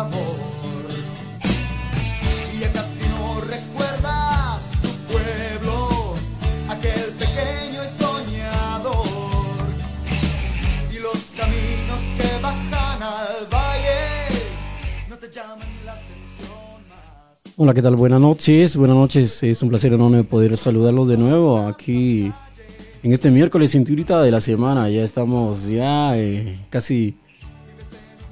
Y ya casi no recuerdas tu pueblo, aquel pequeño y soñador. Y los caminos que bajan al valle no te llaman la atención más. Hola, ¿qué tal? Buenas noches, buenas noches. Es un placer enorme poder saludarlos de nuevo aquí en este miércoles cinturita de la semana. Ya estamos ya eh, casi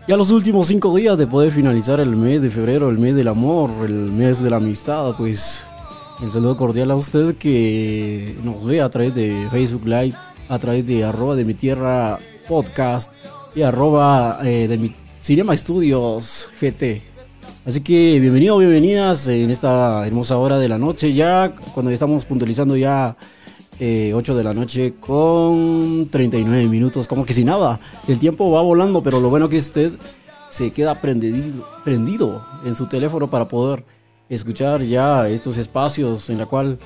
ya los últimos cinco días de poder finalizar el mes de febrero, el mes del amor, el mes de la amistad. Pues un saludo cordial a usted que nos ve a través de Facebook Live, a través de arroba de mi tierra podcast y arroba eh, de mi Cinema Studios GT. Así que bienvenido, bienvenidas en esta hermosa hora de la noche, ya cuando estamos puntualizando ya eh, 8 de la noche con 39 minutos, como que si nada, el tiempo va volando, pero lo bueno que usted se queda prendido, prendido en su teléfono para poder escuchar ya estos espacios en la cual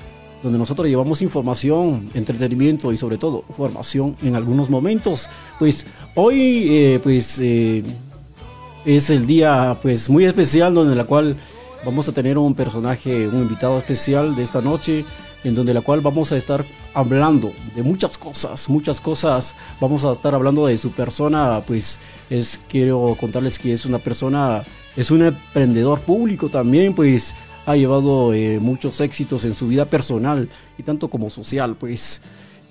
donde nosotros llevamos información, entretenimiento y sobre todo formación en algunos momentos. Pues hoy eh, pues eh, es el día pues muy especial donde la cual vamos a tener un personaje, un invitado especial de esta noche, en donde la cual vamos a estar hablando de muchas cosas, muchas cosas. Vamos a estar hablando de su persona, pues es quiero contarles que es una persona, es un emprendedor público también, pues ha llevado eh, muchos éxitos en su vida personal y tanto como social, pues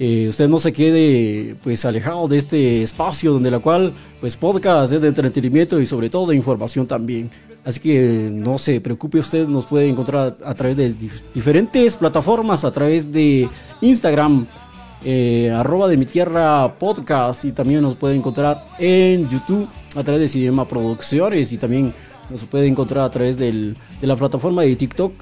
eh, usted no se quede pues alejado de este espacio donde la cual pues podcast es de entretenimiento y sobre todo de información también. Así que no se preocupe usted, nos puede encontrar a través de dif- diferentes plataformas, a través de Instagram, eh, arroba de mi tierra podcast y también nos puede encontrar en YouTube a través de Cinema Producciones y también nos puede encontrar a través del- de la plataforma de TikTok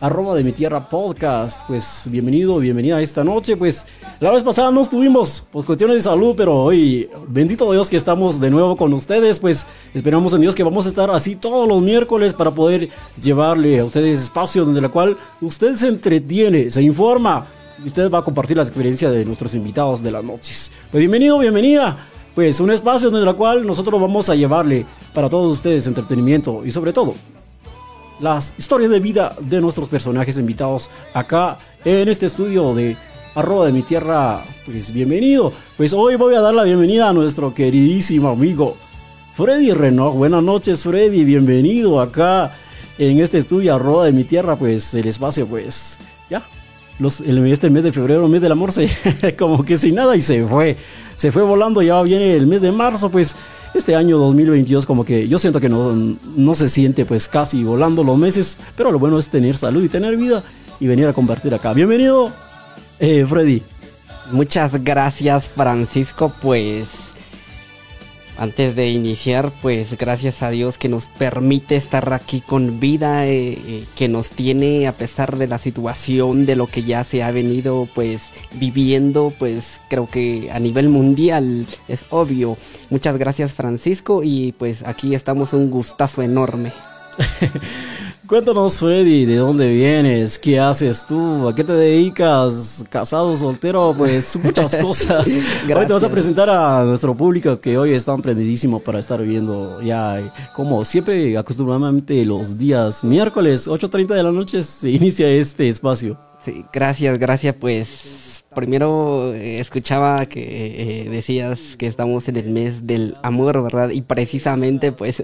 arroba de mi tierra podcast. Pues bienvenido, bienvenida esta noche. Pues la vez pasada no estuvimos por cuestiones de salud, pero hoy, bendito Dios que estamos de nuevo con ustedes. Pues esperamos en Dios que vamos a estar así todos los miércoles para poder llevarle a ustedes espacio donde la cual usted se entretiene, se informa y usted va a compartir la experiencia de nuestros invitados de las noches. Pues bienvenido, bienvenida. Pues un espacio donde la cual nosotros vamos a llevarle para todos ustedes entretenimiento y sobre todo las historias de vida de nuestros personajes invitados acá en este estudio de arroba de mi tierra. Pues bienvenido. Pues hoy voy a dar la bienvenida a nuestro queridísimo amigo Freddy Renault. Buenas noches Freddy, bienvenido acá en este estudio arroba de mi tierra. Pues el espacio pues ya. El, este mes de febrero, mes del amor, se, como que sin nada y se fue. Se fue volando, ya viene el mes de marzo, pues este año 2022 como que yo siento que no, no se siente pues casi volando los meses, pero lo bueno es tener salud y tener vida y venir a compartir acá. Bienvenido, eh, Freddy. Muchas gracias Francisco, pues antes de iniciar, pues gracias a Dios que nos permite estar aquí con vida, eh, eh, que nos tiene a pesar de la situación, de lo que ya se ha venido pues viviendo, pues creo que a nivel mundial es obvio. Muchas gracias Francisco y pues aquí estamos un gustazo enorme. Cuéntanos, Freddy, ¿de dónde vienes? ¿Qué haces tú? ¿A qué te dedicas? ¿Casado, soltero? Pues muchas cosas. Hoy te vas a presentar a nuestro público que hoy está emprendidísimo para estar viendo ya, como siempre, acostumbradamente los días miércoles, 8.30 de la noche, se inicia este espacio. Sí, gracias, gracias. Pues primero eh, escuchaba que eh, decías que estamos en el mes del amor, ¿verdad? Y precisamente, pues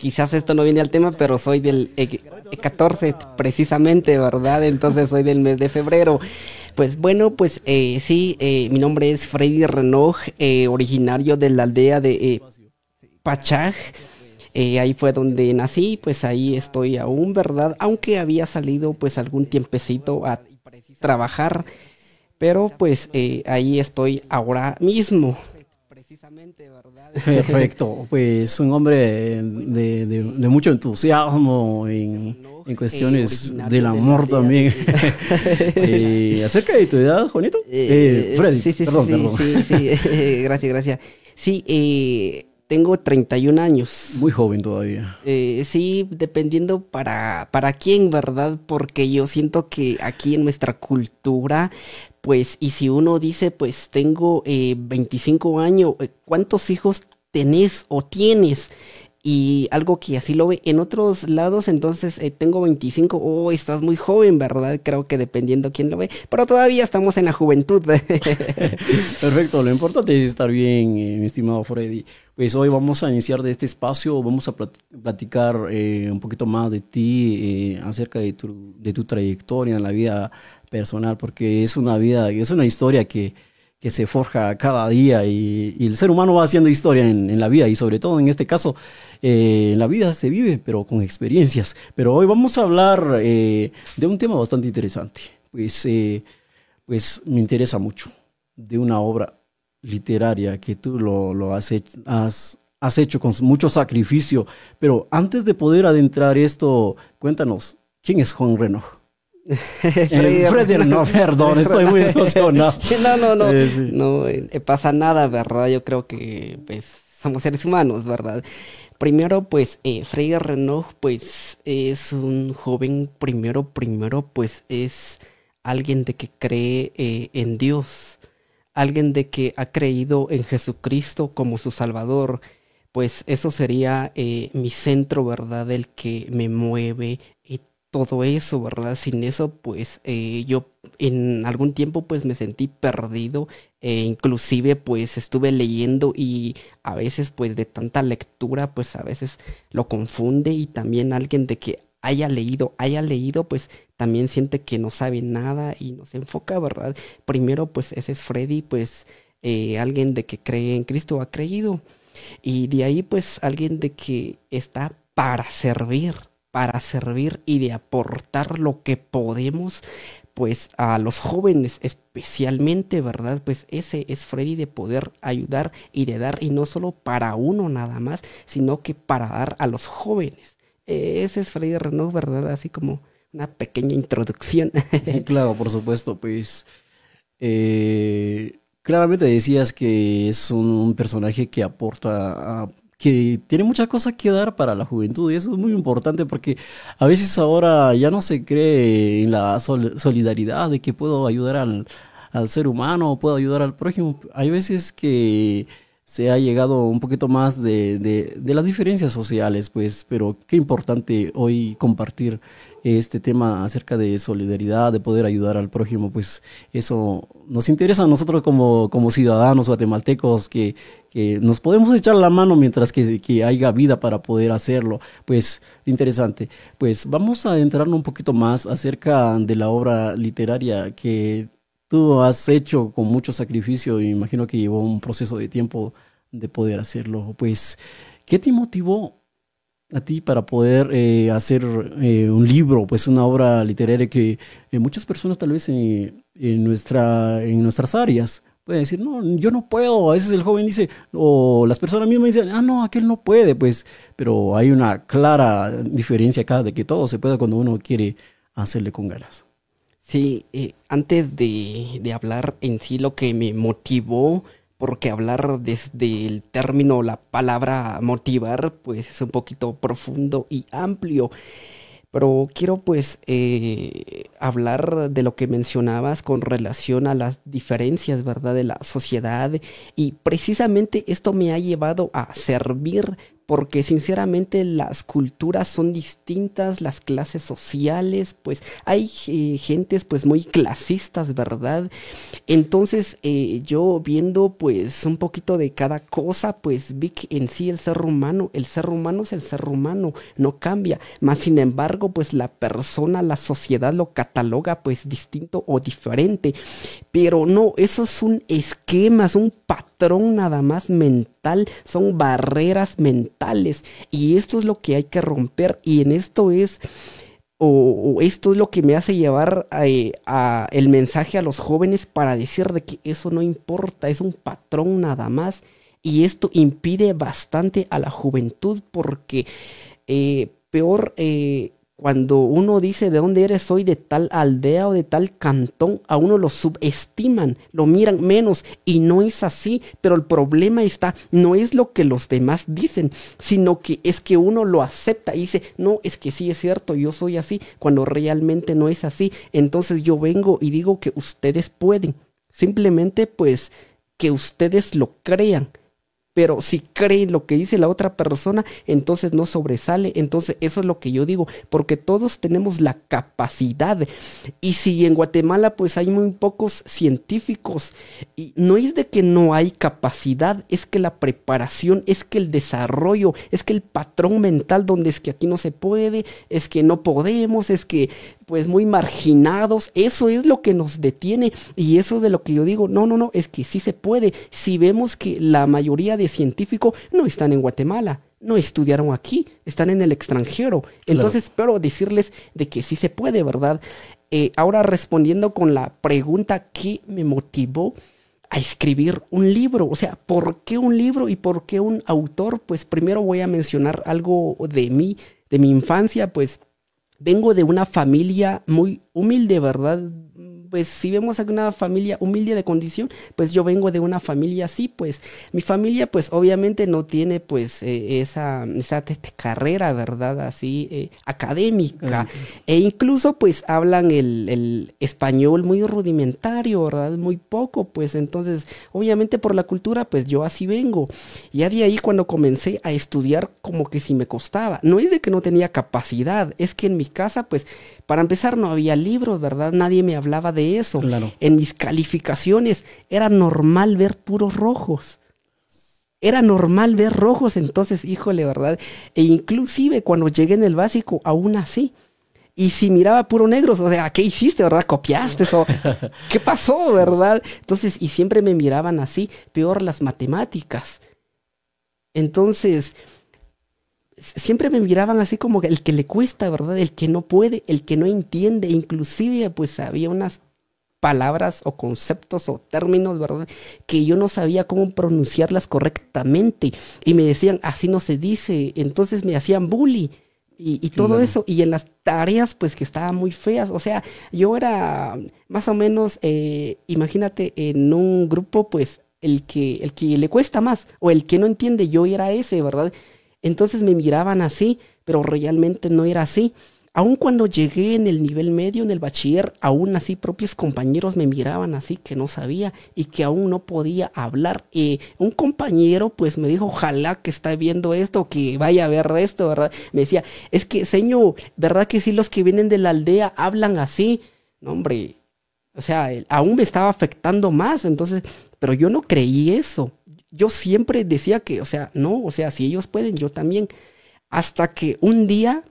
quizás esto no viene al tema, pero soy del E- E14, precisamente, ¿verdad? Entonces soy del mes de febrero. Pues bueno, pues eh, sí, eh, mi nombre es Freddy Renault, eh, originario de la aldea de eh, Pachaj. Ahí fue donde nací, pues ahí estoy aún, ¿verdad? Aunque había salido pues algún tiempecito a trabajar, pero pues ahí estoy ahora mismo. Precisamente, ¿verdad? Perfecto, pues un hombre de, de- de mucho entusiasmo en, en cuestiones del de amor también. Eh, acerca de tu edad, Juanito. Eh, Freddy, sí, sí, perdón, sí, perdón. sí, sí, gracias, gracias. Sí, eh, tengo 31 años. Muy joven todavía. Eh, sí, dependiendo para, para quién, ¿verdad? Porque yo siento que aquí en nuestra cultura, pues, y si uno dice, pues tengo eh, 25 años, eh, ¿cuántos hijos tenés o tienes? Y algo que así lo ve en otros lados, entonces eh, tengo 25, oh, estás muy joven, ¿verdad? Creo que dependiendo quién lo ve, pero todavía estamos en la juventud. Perfecto, lo importante es estar bien, eh, mi estimado Freddy. Pues hoy vamos a iniciar de este espacio, vamos a platicar eh, un poquito más de ti, acerca de tu, de tu trayectoria en la vida personal, porque es una vida, es una historia que que se forja cada día y, el ser humano va haciendo historia en, la vida y sobre todo en este caso eh, la vida se vive pero con experiencias. Pero hoy vamos a hablar eh, de un tema bastante interesante, pues, eh, pues me interesa mucho, de una obra literaria que tú lo, has, hecho, has, hecho con mucho sacrificio, pero antes de poder adentrar esto, cuéntanos, ¿quién es Juan Reno? Freddy, no, perdón, estoy muy emocionado. no, no, no, no eh, pasa nada, ¿verdad? Yo creo que pues somos seres humanos, ¿verdad? Primero, pues, eh, Freddy Renault, pues, es un joven, primero, primero, pues, es alguien de que cree eh, en Dios, alguien de que ha creído en Jesucristo como su Salvador, pues eso sería mi centro, ¿verdad? El que me mueve, todo eso, ¿verdad? Sin eso, pues eh, yo en algún tiempo pues me sentí perdido, e inclusive pues estuve leyendo y a veces pues de tanta lectura pues a veces lo confunde y también alguien de que haya leído, haya leído pues también siente que no sabe nada y no se enfoca, ¿verdad? Primero pues ese es Freddy, pues eh, alguien de que cree en Cristo, ha creído. Y de ahí pues alguien de que está para servir, para servir y de aportar lo que podemos pues a los jóvenes especialmente, ¿verdad? Pues ese es Freddy de poder ayudar y de dar y no solo para uno nada más, sino que para dar a los jóvenes. ese es Freddy Renault, ¿verdad? Así como una pequeña introducción. claro, por supuesto, pues eh, claramente decías que es un, personaje que aporta a que tiene muchas cosas que dar para la juventud y eso es muy importante porque a veces ahora ya no se cree en la solidaridad de que puedo ayudar al, ser humano o puedo ayudar al prójimo. Hay veces que se ha llegado un poquito más de, de, las diferencias sociales, pues, pero qué importante hoy compartir este tema acerca de solidaridad, de poder ayudar al prójimo, pues eso nos interesa a nosotros como, como ciudadanos guatemaltecos que, que nos podemos echar la mano mientras que, que, haya vida para poder hacerlo. Pues interesante. Pues vamos a entrarnos un poquito más acerca de la obra literaria que tú has hecho con mucho sacrificio y imagino que llevó un proceso de tiempo de poder hacerlo. Pues, ¿qué te motivó a ti para poder eh, hacer eh, un libro, pues una obra literaria que eh, muchas personas tal vez en, nuestra, en nuestras áreas pueden decir, no, yo no puedo, a veces el joven dice, o las personas mismas dicen, ah, no, aquel no puede, pues, pero hay una clara diferencia acá de que todo se puede cuando uno quiere hacerle con ganas. Sí, antes de, de hablar en sí lo que me motivó porque hablar desde el término, la palabra motivar, pues es un poquito profundo y amplio. Pero quiero pues eh, hablar de lo que mencionabas con relación a las diferencias, ¿verdad? De la sociedad. Y precisamente esto me ha llevado a servir porque sinceramente las culturas son distintas, las clases sociales, pues hay eh, gentes pues muy clasistas, ¿verdad? Entonces eh, yo viendo pues un poquito de cada cosa, pues vi que en sí el ser humano, el ser humano es el ser humano, no cambia, más sin embargo pues la persona, la sociedad lo cataloga pues distinto o diferente, pero no, eso es un esquema, es un patrón nada más mental, son barreras mentales y esto es lo que hay que romper y en esto es o, esto es lo que me hace llevar eh, a, el mensaje a los jóvenes para decir de que eso no importa, es un patrón nada más. Y esto impide bastante a la juventud porque eh, peor eh, cuando uno dice de dónde eres, soy de tal aldea o de tal cantón, a uno lo subestiman, lo miran menos y no es así, pero el problema está, no es lo que los demás dicen, sino que es que uno lo acepta y dice, no, es que sí es cierto, yo soy así, cuando realmente no es así, entonces yo vengo y digo que ustedes pueden, simplemente pues que ustedes lo crean pero si cree lo que dice la otra persona, entonces no sobresale. Entonces eso es lo que yo digo, porque todos tenemos la capacidad. Y si en Guatemala pues hay muy pocos científicos, y no es de que no hay capacidad, es que la preparación, es que el desarrollo, es que el patrón mental donde es que aquí no se puede, es que no podemos, es que pues muy marginados, eso es lo que nos detiene y eso de lo que yo digo, no, no, no, es que sí se puede, si vemos que la mayoría científicos no están en Guatemala, no estudiaron aquí, están en el extranjero, entonces espero decirles de que sí se puede, ¿verdad? Eh, ahora respondiendo con la pregunta que me motivó, a escribir un libro. O sea, ¿por qué un libro y por qué un autor? Pues primero voy a mencionar algo de mí, de mi infancia, pues vengo de una familia muy humilde, ¿verdad? Pues si vemos a una familia humilde de condición, pues yo vengo de una familia así, pues mi familia pues obviamente no tiene pues eh, esa, esa carrera, ¿verdad? Así eh, académica. E incluso pues hablan el, el, español muy rudimentario, ¿verdad? Muy poco, pues entonces obviamente por la cultura pues yo así vengo. Ya de ahí cuando comencé a estudiar como que si me costaba. No es de que no tenía capacidad, es que en mi casa pues para empezar no había libros, ¿verdad? Nadie me hablaba de eso. En mis calificaciones era normal ver puros rojos. Era normal ver rojos, entonces, híjole, ¿verdad? E inclusive cuando llegué en el básico, aún así. Y si miraba puro negro, o sea, ¿qué hiciste, verdad? ¿Copiaste? O, ¿Qué pasó, verdad? Entonces, y siempre me miraban así, peor las matemáticas. Entonces, siempre me miraban así como el que le cuesta, ¿verdad? El que no puede, el que no entiende. Inclusive, pues había unas palabras o conceptos o términos, ¿verdad? Que yo no sabía cómo pronunciarlas correctamente. Y me decían, así no se dice. Entonces me hacían bully. Y, todo eso, y en las tareas, pues que estaban muy feas. O sea, yo era más o menos, eh, imagínate, en un grupo, pues el que, el que le cuesta más, o el que no entiende, yo era ese, ¿verdad? Entonces me miraban así, pero realmente no era así. Aun cuando llegué en el nivel medio, en el bachiller, aún así propios compañeros me miraban así que no sabía y que aún no podía hablar. Y un compañero pues me dijo, ojalá que está viendo esto, que vaya a ver esto, ¿verdad? Me decía, es que, señor, ¿verdad que sí los que vienen de la aldea hablan así? No, hombre, o sea, aún me estaba afectando más, entonces, pero yo no creí eso. Yo siempre decía que, o sea, no, o sea, si ellos pueden, yo también. Hasta que un día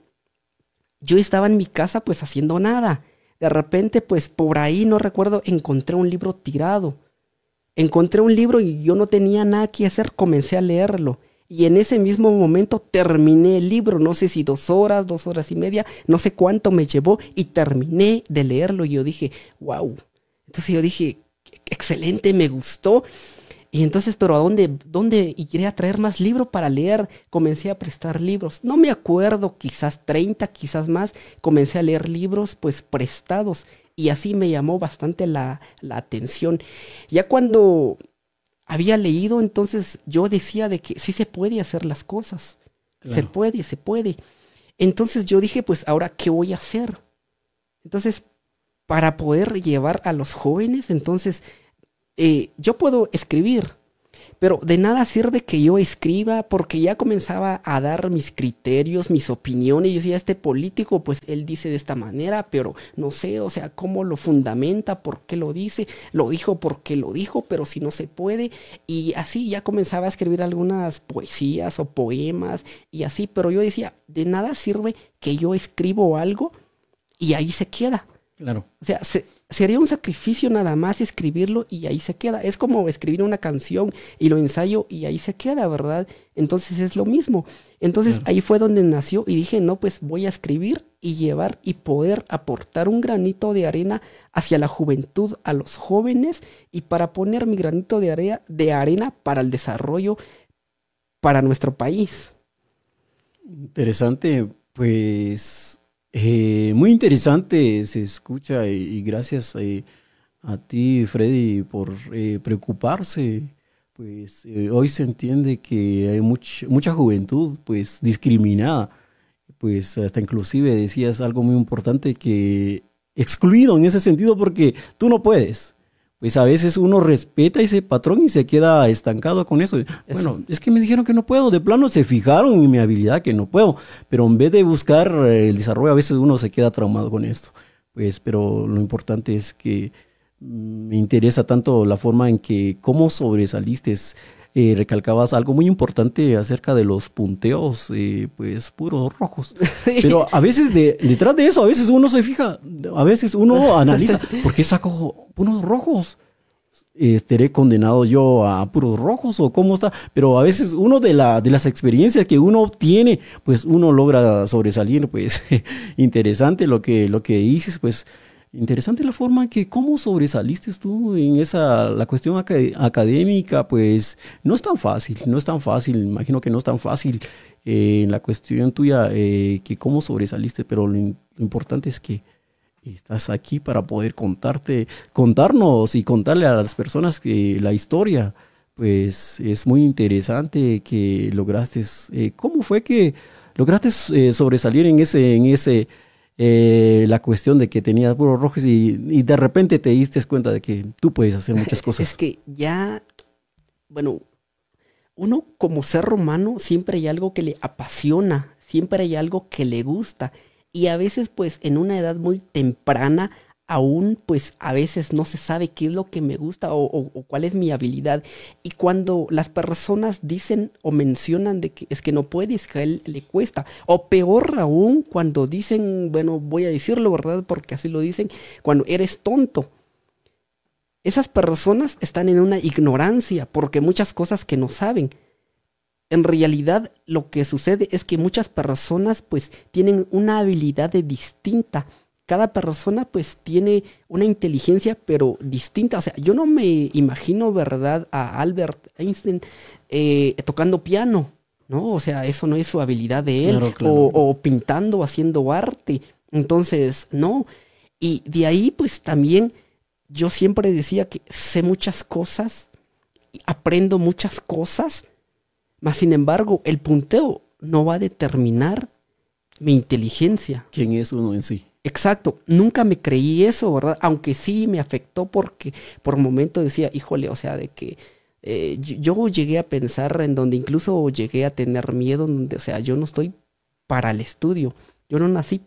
yo estaba en mi casa pues haciendo nada. De repente pues por ahí, no recuerdo, encontré un libro tirado. Encontré un libro y yo no tenía nada que hacer, comencé a leerlo. Y en ese mismo momento terminé el libro, no sé si dos horas, dos horas y media, no sé cuánto me llevó y terminé de leerlo y yo dije, wow. Entonces yo dije, excelente, me gustó. Y entonces, pero ¿a dónde, dónde y quería traer más libros para leer? Comencé a prestar libros. No me acuerdo, quizás 30, quizás más. Comencé a leer libros pues prestados y así me llamó bastante la, la atención. Ya cuando había leído, entonces yo decía de que sí se puede hacer las cosas. Se puede, se puede. Entonces yo dije, pues ahora, ¿qué voy a hacer? Entonces, para poder llevar a los jóvenes, entonces eh, yo puedo escribir, pero de nada sirve que yo escriba porque ya comenzaba a dar mis criterios, mis opiniones. Yo decía, este político, pues él dice de esta manera, pero no sé, o sea, cómo lo fundamenta, por qué lo dice, lo dijo porque lo dijo, pero si no se puede. Y así ya comenzaba a escribir algunas poesías o poemas y así, pero yo decía, de nada sirve que yo escribo algo y ahí se queda. Claro. O sea, sería un sacrificio nada más escribirlo y ahí se queda. Es como escribir una canción y lo ensayo y ahí se queda, ¿verdad? Entonces es lo mismo. Entonces ahí fue donde nació y dije, no, pues voy a escribir y llevar y poder aportar un granito de arena hacia la juventud, a los jóvenes y para poner mi granito de de arena para el desarrollo para nuestro país. Interesante, pues eh, muy interesante se escucha y, gracias eh, a ti, Freddy, por eh, preocuparse. Pues hoy se entiende que hay mucha juventud pues discriminada, pues hasta inclusive decías algo muy importante que excluido en ese sentido porque tú no puedes, pues a veces uno respeta ese patrón y se queda estancado con eso. Bueno, es que me dijeron que no puedo, de plano se fijaron en mi habilidad que no puedo, pero en vez de buscar el desarrollo, a veces uno se queda traumado con esto. Pues, pero lo importante es que mm, me interesa tanto la forma en que cómo sobresaliste eh, recalcabas algo muy importante acerca de los punteos, eh, pues puros rojos. Pero a veces detrás de eso, a veces uno se fija, a veces uno analiza, ¿por qué saco puros rojos? ¿Estaré condenado yo a puros rojos o cómo está? Pero a veces uno de, la, de las experiencias que uno tiene, pues uno logra sobresalir, pues interesante lo que, lo que dices, pues Interesante la forma en que cómo sobresaliste tú en esa, la cuestión académica, pues no es tan fácil, no es tan fácil, imagino que no es tan fácil eh, en la cuestión tuya eh, que cómo sobresaliste, pero lo, importante es que estás aquí para poder contarte, contarnos y contarle a las personas que la historia, pues es muy interesante que lograste, eh, ¿cómo fue que lograste sobresalir en ese, en ese eh, la cuestión de que tenías puros rojos y, de repente te diste cuenta de que tú puedes hacer muchas cosas. Es que ya, bueno, uno como ser humano siempre hay algo que le apasiona, siempre hay algo que le gusta. Y a veces pues en una edad muy temprana aún pues a veces no se sabe qué es lo que me gusta o, cuál es mi habilidad. Y cuando las personas dicen o mencionan de que es que no puedes, que a él le cuesta, o peor aún cuando dicen, bueno, voy a decirlo, ¿verdad? Porque así lo dicen, cuando eres tonto. Esas personas están en una ignorancia porque muchas cosas que no saben. En realidad lo que sucede es que muchas personas pues tienen una habilidad distinta cada persona pues tiene una inteligencia pero distinta. O sea, yo no me imagino, ¿verdad?, a Albert Einstein eh, tocando piano, ¿no? O sea, eso no es su habilidad de él. O, o, pintando, haciendo arte. Entonces, no. Y de ahí pues también yo siempre decía que sé muchas cosas, aprendo muchas cosas, mas sin embargo el punteo no va a determinar mi inteligencia. ¿Quién es uno en sí? Exacto, nunca me creí eso, ¿verdad? Aunque sí me afectó porque por momento decía, híjole, o sea, de que eh, yo, llegué a pensar en donde incluso llegué a tener miedo, donde, o sea, yo no estoy para el estudio, yo no nací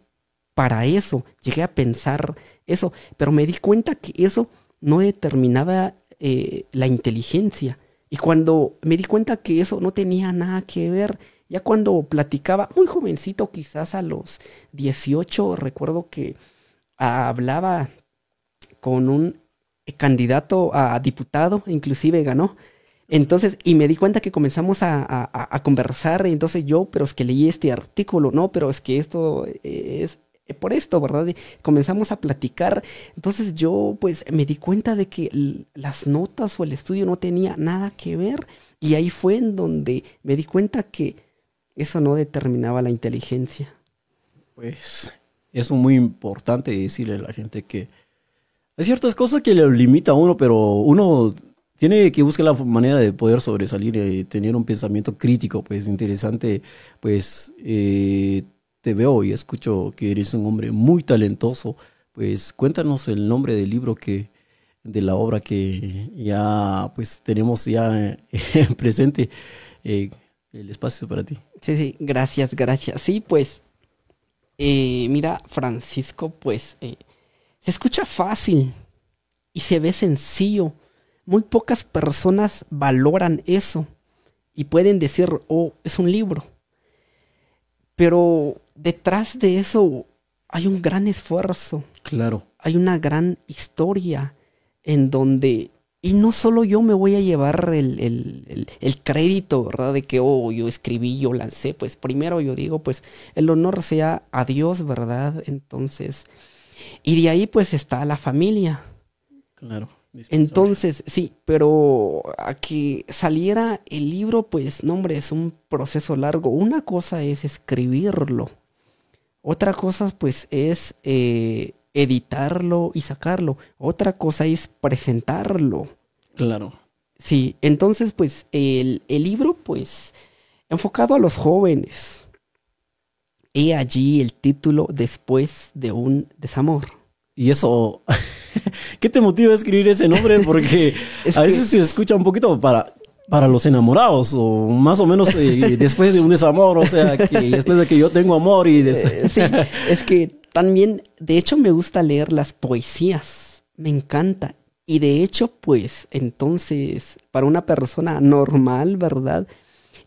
para eso, llegué a pensar eso, pero me di cuenta que eso no determinaba eh, la inteligencia. Y cuando me di cuenta que eso no tenía nada que ver, ya cuando platicaba, muy jovencito, quizás a los 18, recuerdo que hablaba con un candidato a diputado, inclusive ganó. Entonces, y me di cuenta que comenzamos a, conversar, y entonces yo, pero es que leí este artículo, no, pero es que esto es por esto, ¿verdad? comenzamos a platicar. Entonces yo, pues, me di cuenta de que las notas o el estudio no tenía nada que ver. Y ahí fue en donde me di cuenta que eso no determinaba la inteligencia. Pues es muy importante decirle a la gente que hay ciertas cosas que le limita a uno, pero uno tiene que buscar la manera de poder sobresalir y tener un pensamiento crítico, pues interesante, pues eh, te veo y escucho que eres un hombre muy talentoso, pues cuéntanos el nombre del libro que, de la obra que ya pues tenemos ya presente. Eh, el espacio para ti. Sí, sí, gracias, gracias. Sí, pues, eh, mira, Francisco, pues, eh, se escucha fácil y se ve sencillo. Muy pocas personas valoran eso y pueden decir, oh, es un libro. Pero detrás de eso hay un gran esfuerzo. Claro. Hay una gran historia en donde y no solo yo me voy a llevar el, crédito, ¿verdad? De que, oh, yo escribí, yo lancé. Pues primero yo digo, pues el honor sea a Dios, ¿verdad? Entonces, y de ahí pues está la familia. Claro. Entonces, sí, pero a que saliera el libro, pues, no, hombre, es un proceso largo. Una cosa es escribirlo. Otra cosa, pues, es eh, editarlo y sacarlo. Otra cosa es presentarlo. Claro. Sí, entonces pues el, libro pues enfocado a los jóvenes. He allí el título después de un desamor. Y eso, ¿Qué te motiva a escribir ese nombre? Porque Es a veces se escucha un poquito para, para los enamorados, o más o menos eh, después de un desamor, o sea, que después de que yo tengo amor y des- Eh, sí, es que también, de hecho, me gusta leer las poesías. Me encanta. Y de hecho, pues, entonces, para una persona normal, ¿verdad?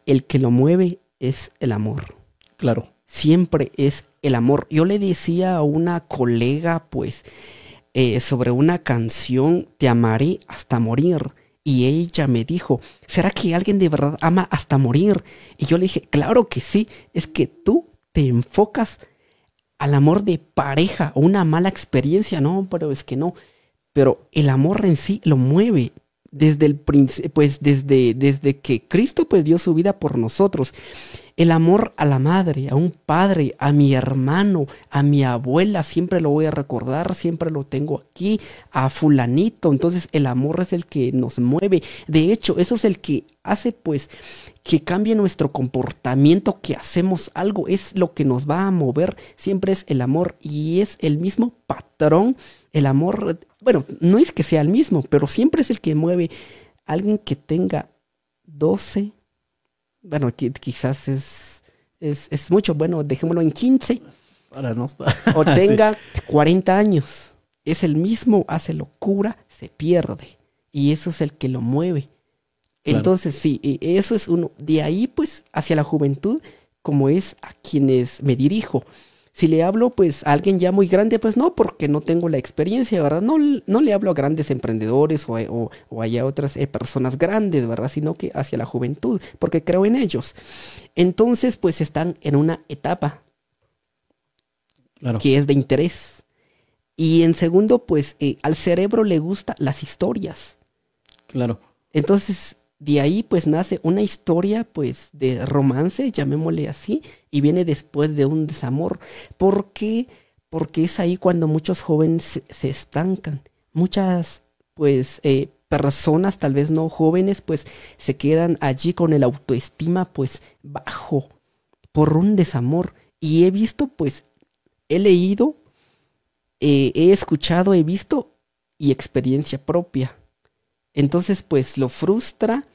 El que lo mueve es el amor. Claro, Siempre es el amor. Yo le decía a una colega, pues, eh, sobre una canción, Te amaré hasta morir. Y ella me dijo, ¿será que alguien de verdad ama hasta morir? Y yo le dije, claro que sí, es que tú te enfocas al amor de pareja o una mala experiencia, no, pero es que no. Pero el amor en sí lo mueve desde el pues desde, desde que Cristo pues dio su vida por nosotros. El amor a la madre, a un padre, a mi hermano, a mi abuela, siempre lo voy a recordar, siempre lo tengo aquí, a fulanito. Entonces el amor es el que nos mueve. De hecho, eso es el que hace pues que cambie nuestro comportamiento, que hacemos algo, es lo que nos va a mover, siempre es el amor y es el mismo patrón, el amor, bueno, no es que sea el mismo, pero siempre es el que mueve alguien que tenga 12, bueno, qui- quizás es, es, es mucho, bueno, dejémoslo en 15 para no estar. o Sí. tenga 40 años. Es el mismo, hace locura, se pierde. Y eso es el que lo mueve. Claro. Entonces, sí, y eso es uno. De ahí, pues, hacia la juventud, como es a quienes me dirijo. Si le hablo, pues, a alguien ya muy grande, pues no, porque no tengo la experiencia, ¿verdad? No, no le hablo a grandes emprendedores o, a- o, o a otras eh, personas grandes, ¿verdad? Sino que hacia la juventud, porque creo en ellos. Entonces, pues, están en una etapa Claro, que es de interés. Y en segundo, pues eh, al cerebro le gustan las historias. claro, Entonces, de ahí pues nace una historia pues de romance, llamémosle así, y viene después de un desamor. ¿Por qué? Porque es ahí cuando muchos jóvenes se, estancan. Muchas pues eh, personas, tal vez no jóvenes, pues se quedan allí con el autoestima pues bajo por un desamor. Y he visto pues, he leído, eh, he escuchado, he visto y experiencia propia. Entonces, pues lo frustra.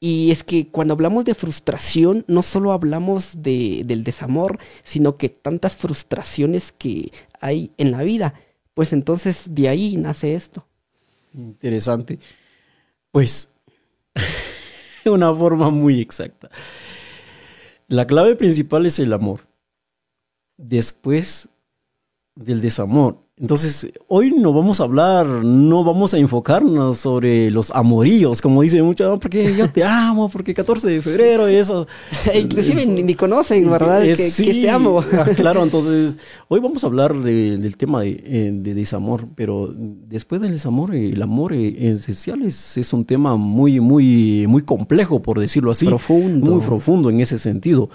Y es que cuando hablamos de frustración, no solo hablamos de, del desamor, sino que tantas frustraciones que hay en la vida. Pues entonces de ahí nace esto. interesante. Pues, una forma muy exacta. La clave principal es el amor. Después del desamor. Entonces, hoy no vamos a hablar, no vamos a enfocarnos sobre los amoríos, como dice mucho, "No, porque yo te amo, porque 14 de febrero y eso. Inclusive ni, ni conocen, ¿verdad? Eh, que, que te amo. ah, Claro, entonces hoy vamos a hablar de- del tema de, eh, de desamor, pero después del desamor, eh, el amor esencial es, es un tema muy, muy, muy complejo, por decirlo así. Profundo. Muy profundo en ese sentido.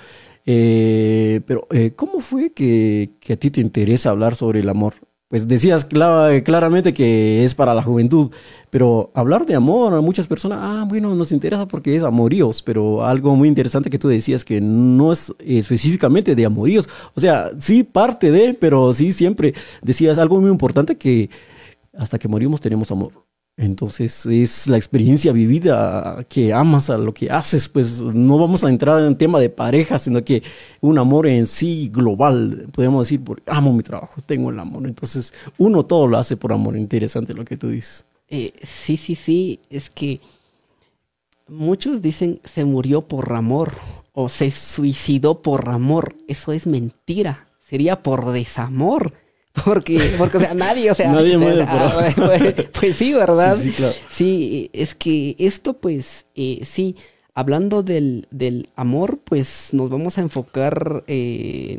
Eh, pero, eh, ¿cómo fue que, que a ti te interesa hablar sobre el amor? Pues decías cla- claramente que es para la juventud, pero hablar de amor a muchas personas, ah, bueno, nos interesa porque es amoríos, pero algo muy interesante que tú decías que no es específicamente de amoríos, o sea, sí parte de, pero sí siempre decías algo muy importante que hasta que morimos tenemos amor. Entonces es la experiencia vivida que amas a lo que haces, pues no vamos a entrar en tema de pareja, sino que un amor en sí global, podemos decir, por, amo mi trabajo, tengo el amor. Entonces uno todo lo hace por amor, interesante lo que tú dices. Eh, sí, sí, sí, es que muchos dicen se murió por amor o se suicidó por amor. Eso es mentira. Sería por desamor. Porque, porque o sea, nadie, o sea, Nadie muere por- pues, pues sí, ¿verdad? Sí, sí, claro. Sí, es que esto, pues, eh, sí, hablando del, del amor, pues nos vamos a enfocar eh,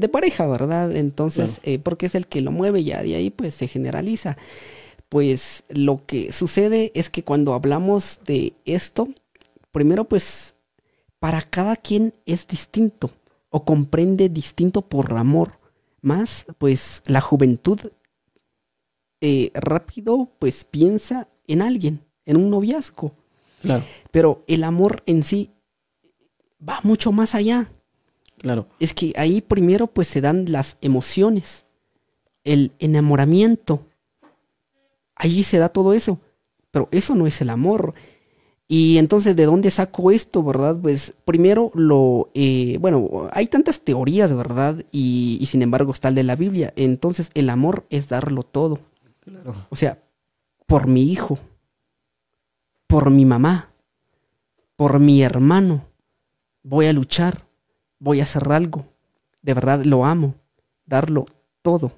de pareja, ¿verdad? Entonces, eh, porque es el que lo mueve ya de ahí, pues se generaliza. Pues lo que sucede es que cuando hablamos de esto, primero, pues, para cada quien es distinto o comprende distinto por amor. Más, pues, la juventud eh, rápido, pues piensa en alguien, en un noviazgo. Claro, Pero el amor en sí va mucho más allá. claro, Es que ahí primero pues se dan las emociones, el enamoramiento. Allí se da todo eso. Pero eso no es el amor. Y entonces, ¿de dónde saco esto, verdad? Pues primero lo, eh, bueno, hay tantas teorías, ¿verdad? Y, y, sin embargo está el de la Biblia. Entonces, el amor es darlo todo. Claro. O sea, por mi hijo, por mi mamá, por mi hermano, voy a luchar, voy a hacer algo. De verdad lo amo, darlo todo.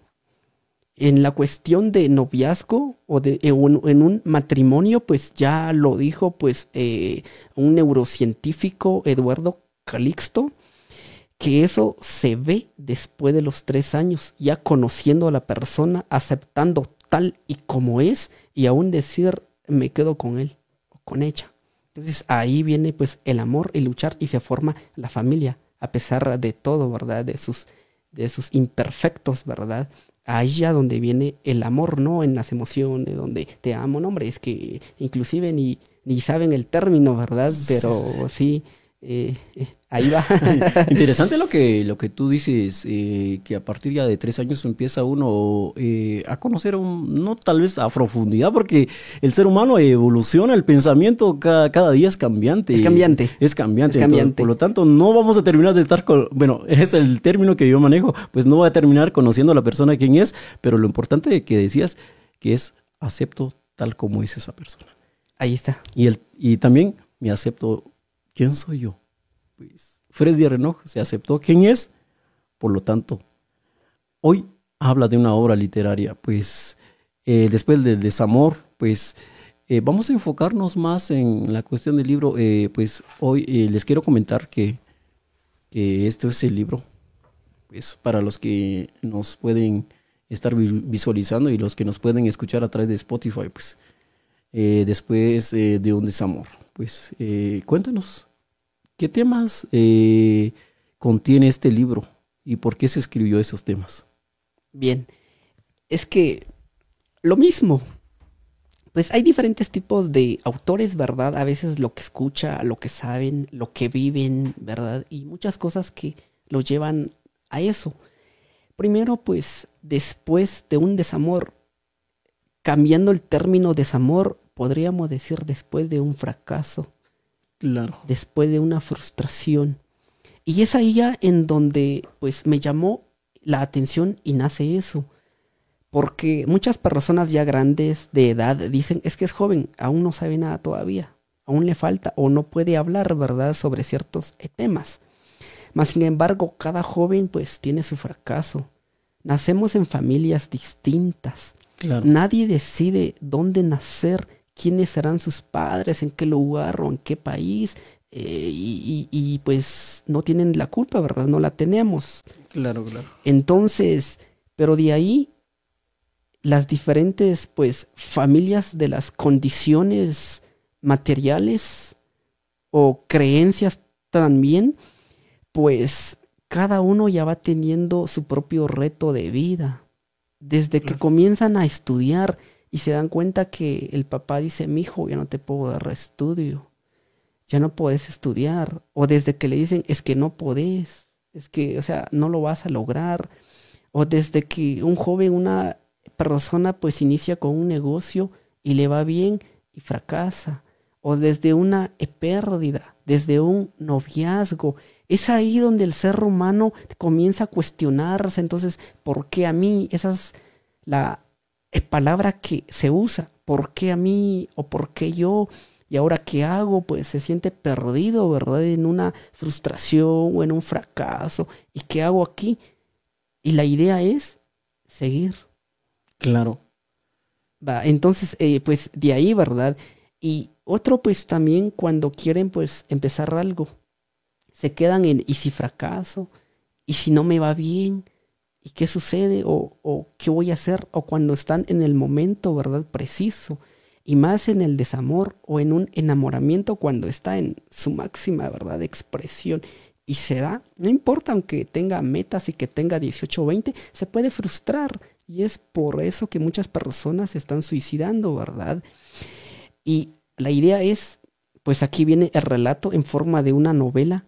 En la cuestión de noviazgo o de en un, en un matrimonio, pues ya lo dijo pues eh, un neurocientífico, Eduardo Calixto, que eso se ve después de los tres años, ya conociendo a la persona, aceptando tal y como es, y aún decir, me quedo con él o con ella. Entonces ahí viene pues el amor y luchar y se forma la familia, a pesar de todo, ¿verdad? De sus, de sus imperfectos, ¿verdad? Ahí ya donde viene el amor, no en las emociones, donde te amo, no, hombre, es que inclusive ni, ni saben el término, ¿verdad? Pero sí, eh, eh, ahí va. Interesante lo que, lo que tú dices, eh, que a partir ya de tres años empieza uno eh, a conocer, un, no tal vez a profundidad, porque el ser humano evoluciona, el pensamiento cada, cada día es cambiante. Es cambiante. Es cambiante. Es cambiante. Entonces, por lo tanto, no vamos a terminar de estar con, bueno, es el término que yo manejo, pues no voy a terminar conociendo a la persona quién es, pero lo importante que decías, que es acepto tal como es esa persona. Ahí está. Y, el, y también me acepto ¿quién soy yo? Freddy Renoj se aceptó. Quién es, por lo tanto, hoy habla de una obra literaria, pues eh, después del desamor, pues eh, vamos a enfocarnos más en la cuestión del libro, eh, pues hoy les quiero comentar que, que este es el libro, pues para los que nos pueden estar vi- visualizando y los que nos pueden escuchar a través de Spotify, pues después de un desamor. Pues cuéntanos, ¿qué temas eh, contiene este libro y por qué se escribió esos temas? Bien. Es que lo mismo. Pues hay diferentes tipos de autores, ¿verdad? A veces lo que escucha, lo que saben, lo que viven, ¿verdad? Y muchas cosas que los llevan a eso. Primero, pues, después de un desamor, cambiando el término desamor, podríamos decir después de un fracaso, Claro. después de una frustración. Y es ahí ya en donde pues me llamó la atención y nace eso. Porque muchas personas ya grandes de edad dicen, es que es joven, aún no sabe nada todavía, aún le falta o no puede hablar, ¿verdad?, sobre ciertos eh, temas. Mas sin embargo, cada joven pues tiene su fracaso. Nacemos en familias distintas. Claro. Nadie decide dónde nacer, quiénes serán sus padres, en qué lugar o en qué país. eh, y, y- y, pues no tienen la culpa, ¿verdad? No la tenemos. Claro, claro. Entonces, pero de ahí las diferentes pues familias de las condiciones materiales o creencias también, pues cada uno ya va teniendo su propio reto de vida. Desde que comienzan a estudiar y se dan cuenta que el papá dice, mi hijo, ya no te puedo dar estudio, ya no puedes estudiar. O desde que le dicen, es que no podés, es que, o sea, no lo vas a lograr. O desde que un joven, una persona, pues inicia con un negocio y le va bien y fracasa. O desde una pérdida, desde un noviazgo. Es ahí donde el ser humano comienza a cuestionarse. Entonces, ¿por qué a mí? Esa es la eh, palabra que se usa. ¿Por qué a mí? ¿O por qué yo? ¿Y ahora qué hago? Pues se siente perdido, ¿verdad? En una frustración o en un fracaso. ¿Y qué hago aquí? Y la idea es seguir. Claro. Va, entonces, eh, pues de ahí, ¿verdad? Y otro, pues también cuando quieren, pues empezar algo, se quedan en, ¿y si fracaso? ¿Y si no me va bien? ¿Y qué sucede? ¿O, qué voy a hacer? O cuando están en el momento, ¿verdad? Preciso. Y más en el desamor o en un enamoramiento cuando está en su máxima, ¿verdad? Expresión. Y se da, no importa aunque tenga metas y que tenga 18 o 20, se puede frustrar. Y es por eso que muchas personas se están suicidando, ¿verdad? Y la idea es, pues aquí viene el relato en forma de una novela,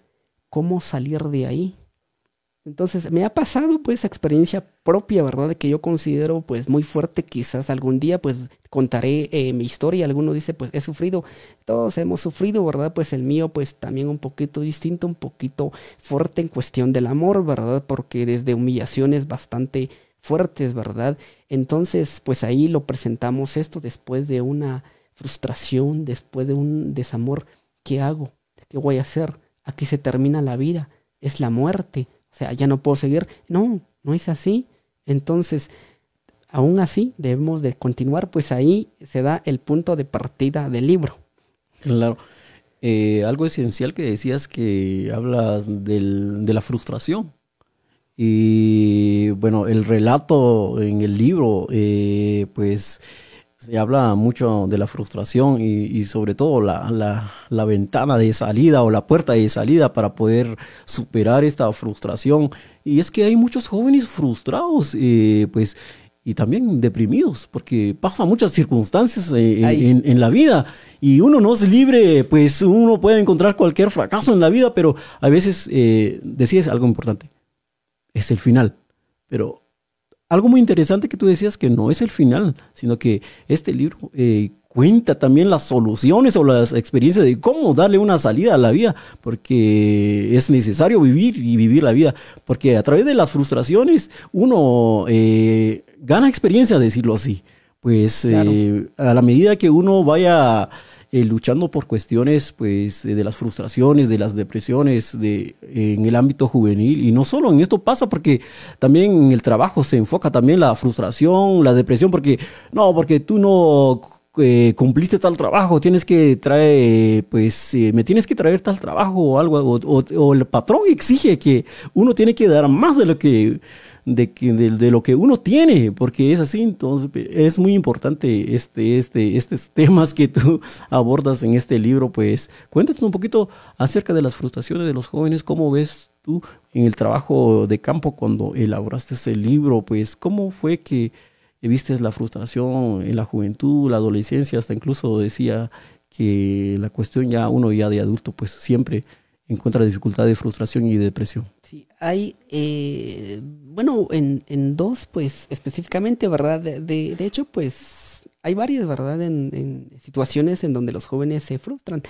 cómo salir de ahí. Entonces, me ha pasado pues experiencia propia, ¿verdad? Que yo considero pues muy fuerte. Quizás algún día pues contaré eh, mi historia. Alguno dice pues he sufrido. Todos hemos sufrido, ¿verdad? Pues el mío pues también un poquito distinto, un poquito fuerte en cuestión del amor, ¿verdad? Porque desde humillaciones bastante fuertes, ¿verdad? Entonces pues ahí lo presentamos esto después de una frustración, después de un desamor. ¿Qué hago? ¿Qué voy a hacer? Aquí se termina la vida. Es la muerte o sea, ya no puedo seguir. No, no es así. Entonces, aún así, debemos de continuar, pues ahí se da el punto de partida del libro. Claro. Eh, algo esencial que decías que hablas del, de la frustración. Y bueno, el relato en el libro, eh, pues se habla mucho de la frustración y, sobre todo la, ventana de salida o la puerta de salida para poder superar esta frustración. Y es que hay muchos jóvenes frustrados, eh, pues, y también deprimidos, porque pasan muchas circunstancias eh, en, la vida y uno no es libre, pues uno puede encontrar cualquier fracaso en la vida, pero a veces eh, decías algo importante, es el final, pero algo muy interesante que tú decías que no es el final, sino que este libro eh, cuenta también las soluciones o las experiencias de cómo darle una salida a la vida, porque es necesario vivir y vivir la vida, porque a través de las frustraciones uno eh, gana experiencia, decirlo así. Pues eh, a la medida que uno vaya eh, luchando por cuestiones pues, de las frustraciones, de las depresiones de, en el ámbito juvenil. Y no solo en esto pasa, porque también en el trabajo se enfoca también la frustración, la depresión, porque no, porque tú no eh, cumpliste tal trabajo, tienes que traer, pues eh, me tienes que traer tal trabajo o algo, o, el patrón exige que uno tiene que dar más de lo que de, de, lo que uno tiene, porque es así, entonces es muy importante este, este, estos temas que tú abordas en este libro, pues cuéntanos un poquito acerca de las frustraciones de los jóvenes, cómo ves tú en el trabajo de campo cuando elaboraste ese libro, pues cómo fue que viste la frustración en la juventud, la adolescencia, hasta incluso decía que la cuestión ya uno ya de adulto, pues siempre encuentra dificultad de frustración y depresión. Sí, hay, eh, bueno, en, en, dos, pues específicamente, ¿verdad? De, de, hecho, pues hay varias, ¿verdad? En, en, situaciones en donde los jóvenes se frustran.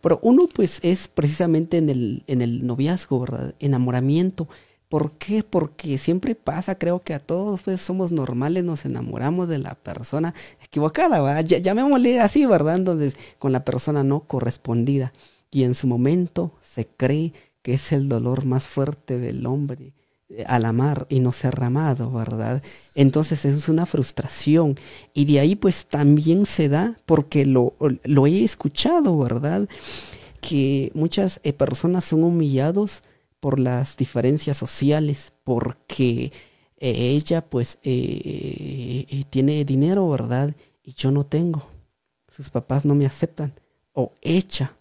Pero uno, pues, es precisamente en el, en el noviazgo, ¿verdad? Enamoramiento. ¿Por qué? Porque siempre pasa, creo que a todos pues somos normales, nos enamoramos de la persona equivocada, ¿verdad? Ya, llamémosle así, ¿verdad? Entonces, con la persona no correspondida. Y en su momento se cree que es el dolor más fuerte del hombre eh, al amar y no ser amado, ¿verdad? Entonces es una frustración y de ahí pues también se da, porque lo, he escuchado, ¿verdad? Que muchas eh, personas son humillados por las diferencias sociales, porque eh, ella pues tiene dinero, ¿verdad? Y yo no tengo. Sus papás no me aceptan. O ella.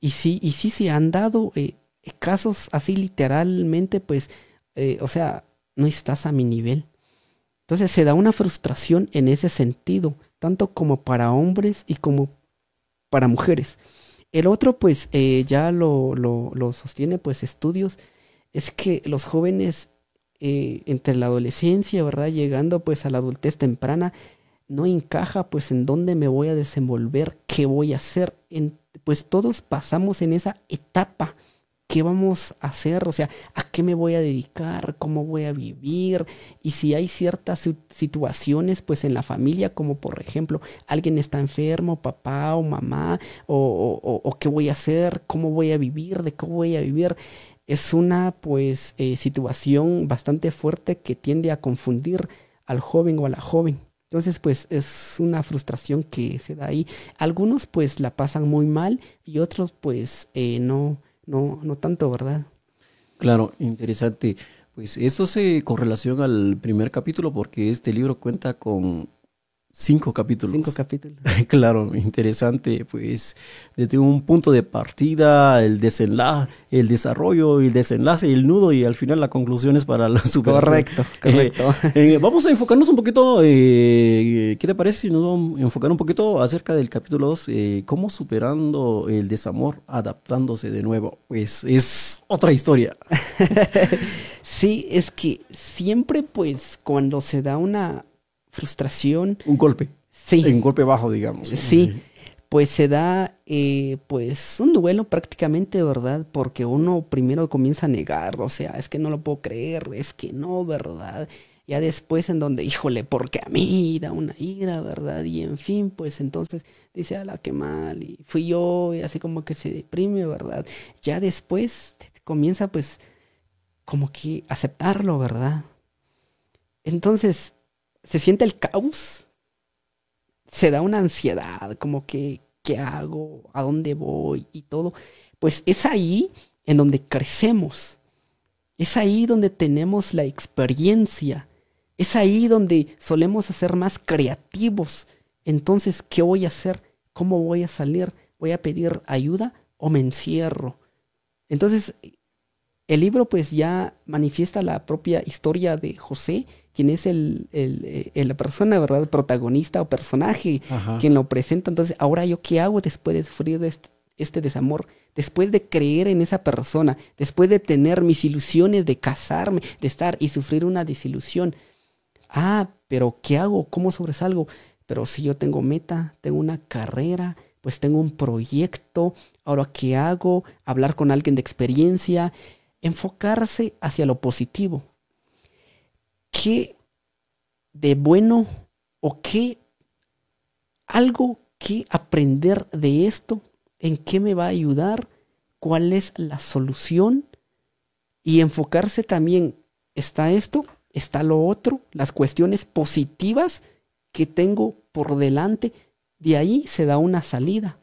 Y sí, y sí se han dado casos así literalmente, pues, eh, o sea, no estás a mi nivel. Entonces se da una frustración en ese sentido, tanto como para hombres y como para mujeres. El otro, pues, eh, ya lo, lo, sostiene, pues, estudios, es que los jóvenes eh, entre la adolescencia, ¿verdad? Llegando, pues, a la adultez temprana, no encaja, pues, en dónde me voy a desenvolver, qué voy a hacer. En, pues todos pasamos en esa etapa. Qué vamos a hacer, o sea, a qué me voy a dedicar, cómo voy a vivir, y si hay ciertas situaciones, pues en la familia, como por ejemplo, alguien está enfermo, papá o mamá, o, qué voy a hacer, cómo voy a vivir, de cómo voy a vivir. Es una, pues, eh, situación bastante fuerte que tiende a confundir al joven o a la joven. Entonces, pues es una frustración que se da ahí. Algunos, pues, la pasan muy mal y otros, pues, eh, no, no, no tanto, ¿verdad? Claro, interesante. Pues eso se correlaciona al primer capítulo porque este libro cuenta con Cinco capítulos. Cinco capítulos. claro, interesante, pues desde un punto de partida, el desenlace, el desarrollo, el desenlace, el nudo y al final la conclusión es para la superación. Correcto, correcto. Eh, vamos a enfocarnos un poquito, eh, ¿qué te parece si nos vamos a enfocar un poquito acerca del capítulo 2, eh, cómo superando el desamor, adaptándose de nuevo? Pues es otra historia. Sí, es que siempre pues cuando se da una frustración, Un golpe. sí, Un golpe bajo, digamos. Sí, pues se da eh, pues un duelo prácticamente, ¿verdad? Porque uno primero comienza a negar, o sea, es que no lo puedo creer, es que no, ¿verdad? Ya después en donde, híjole, porque a mí da una ira, ¿verdad? Y en fin, pues entonces dice, ala, qué mal, y fui yo, y así como que se deprime, ¿verdad? Ya después comienza pues como que aceptarlo, ¿verdad? Entonces se siente el caos, se da una ansiedad, como que, ¿qué hago? ¿A dónde voy? Y todo. Pues es ahí en donde crecemos. Es ahí donde tenemos la experiencia. Es ahí donde solemos ser más creativos. Entonces, ¿qué voy a hacer? ¿Cómo voy a salir? ¿Voy a pedir ayuda o me encierro? Entonces, el libro pues ya manifiesta la propia historia de José, quien es el, el, el- la persona, ¿verdad? Protagonista o personaje, Ajá. quien lo presenta. Entonces, ahora yo qué hago después de sufrir este, este desamor, después de creer en esa persona, después de tener mis ilusiones de casarme, de estar y sufrir una desilusión. Ah, pero ¿qué hago? ¿Cómo sobresalgo? Pero si yo tengo meta, tengo una carrera, pues tengo un proyecto, ahora ¿qué hago? Hablar con alguien de experiencia, enfocarse hacia lo positivo. ¿Qué de bueno o qué algo que aprender de esto? ¿En qué me va a ayudar? ¿Cuál es la solución? Y enfocarse también, ¿está esto? ¿Está lo otro? Las cuestiones positivas que tengo por delante. De ahí se da una salida.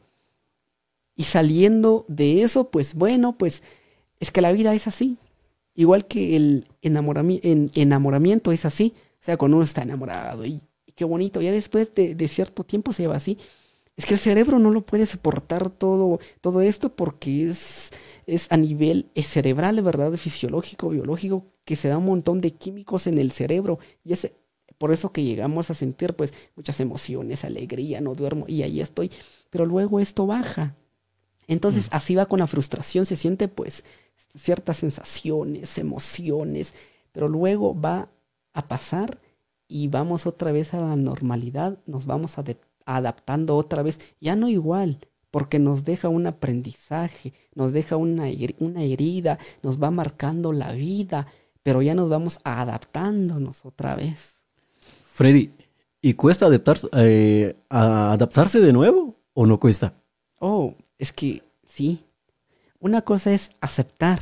Y saliendo de eso, pues bueno, pues es que la vida es así. Igual que el enamorami- en- enamoramiento es así. O sea, cuando uno está enamorado y, y qué bonito, ya después de, de cierto tiempo se va así. Es que el cerebro no lo puede soportar todo, todo esto porque es, es a nivel eh, cerebral, ¿verdad? Fisiológico, biológico, que se da un montón de químicos en el cerebro. Y es por eso que llegamos a sentir pues muchas emociones, alegría, no duermo y ahí estoy. Pero luego esto baja. Entonces así va con la frustración, se siente pues ciertas sensaciones, emociones, pero luego va a pasar y vamos otra vez a la normalidad, nos vamos adaptando otra vez, ya no igual, porque nos deja un aprendizaje, nos deja una, her- una herida, nos va marcando la vida, pero ya nos vamos adaptándonos otra vez. Freddy, ¿y cuesta adaptarse, eh, a- adaptarse de nuevo o no cuesta? Oh, es que sí. Una cosa es aceptar.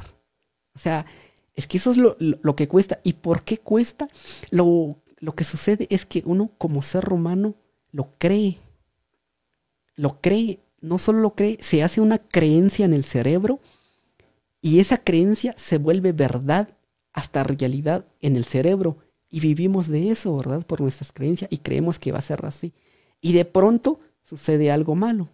O sea, es que eso es lo, lo- que cuesta. ¿Y por qué cuesta? Lo, lo que sucede es que uno como ser humano lo cree. Lo cree. No solo lo cree, se hace una creencia en el cerebro y esa creencia se vuelve verdad hasta realidad en el cerebro. Y vivimos de eso, ¿verdad? Por nuestras creencias y creemos que va a ser así. Y de pronto sucede algo malo.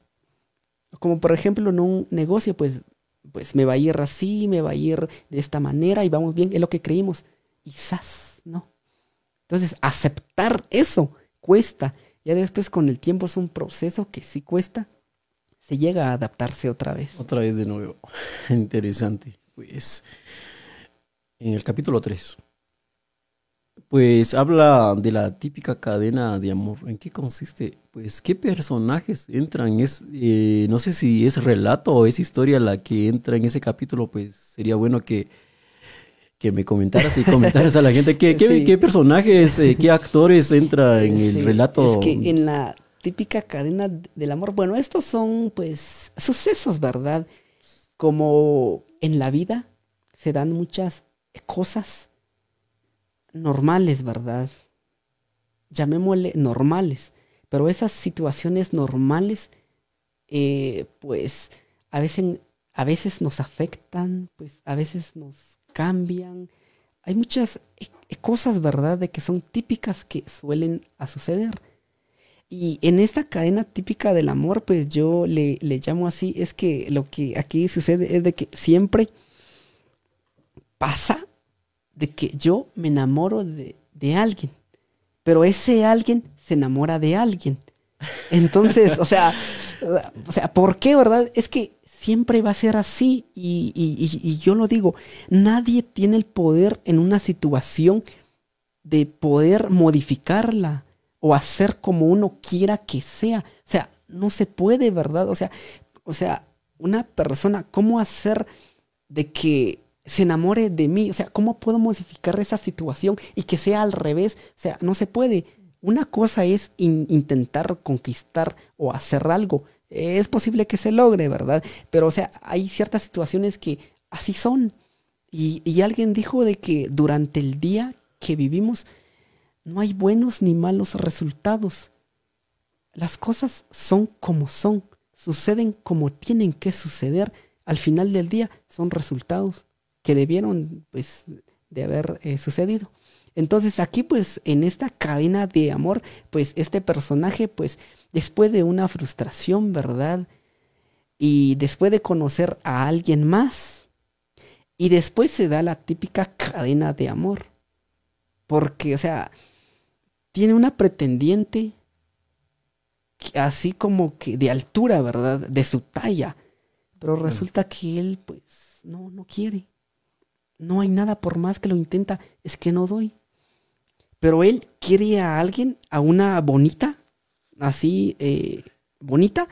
Como por ejemplo en un negocio, pues, pues me va a ir así, me va a ir de esta manera y vamos bien, es lo que creímos. ¡zas! ¿no? Entonces, aceptar eso cuesta. Ya después con el tiempo es un proceso que sí cuesta. Se llega a adaptarse otra vez. Otra vez de nuevo. Interesante. Pues en el capítulo 3, pues habla de la típica cadena de amor. ¿En qué consiste? Pues qué personajes entran. Es, eh, no sé si es relato o es historia la que entra en ese capítulo. Pues sería bueno que, que me comentaras y comentaras a la gente qué, qué, Sí. qué personajes, eh, qué actores entra en el Sí, relato. Es que en la típica cadena del amor, bueno, estos son pues sucesos, ¿verdad? Como en la vida se dan muchas cosas normales, ¿verdad? Llamémosle normales, pero esas situaciones normales, eh, pues a veces, a veces nos afectan, pues a veces nos cambian. Hay muchas eh, cosas, ¿verdad?, de que son típicas que suelen a suceder. Y en esta cadena típica del amor, pues yo le, le llamo así, es que lo que aquí sucede es de que siempre pasa de que yo me enamoro de, de alguien, pero ese alguien se enamora de alguien. Entonces, o sea, o sea, ¿por qué, verdad? Es que siempre va a ser así. Y, y, yo lo digo, nadie tiene el poder en una situación de poder modificarla o hacer como uno quiera que sea. O sea, no se puede, ¿verdad? O sea, o sea, una persona, ¿cómo hacer de que se enamore de mí? O sea, ¿cómo puedo modificar esa situación y que sea al revés? O sea, no se puede. Una cosa es intentar conquistar o hacer algo. Es posible que se logre, ¿verdad? Pero, o sea, hay ciertas situaciones que así son. Y, y alguien dijo de que durante el día que vivimos no hay buenos ni malos resultados. Las cosas son como son, suceden como tienen que suceder. Al final del día son resultados que debieron pues de haber eh, sucedido. Entonces aquí pues en esta cadena de amor pues este personaje pues después de una frustración, ¿verdad? Y después de conocer a alguien más y después se da la típica cadena de amor. Porque o sea, tiene una pretendiente así como que de altura, ¿verdad? De su talla. Pero resulta que él, pues, no, no quiere. No hay nada por más que lo intenta, es que no doy. Pero él quiere a alguien, a una bonita, así, eh, bonita,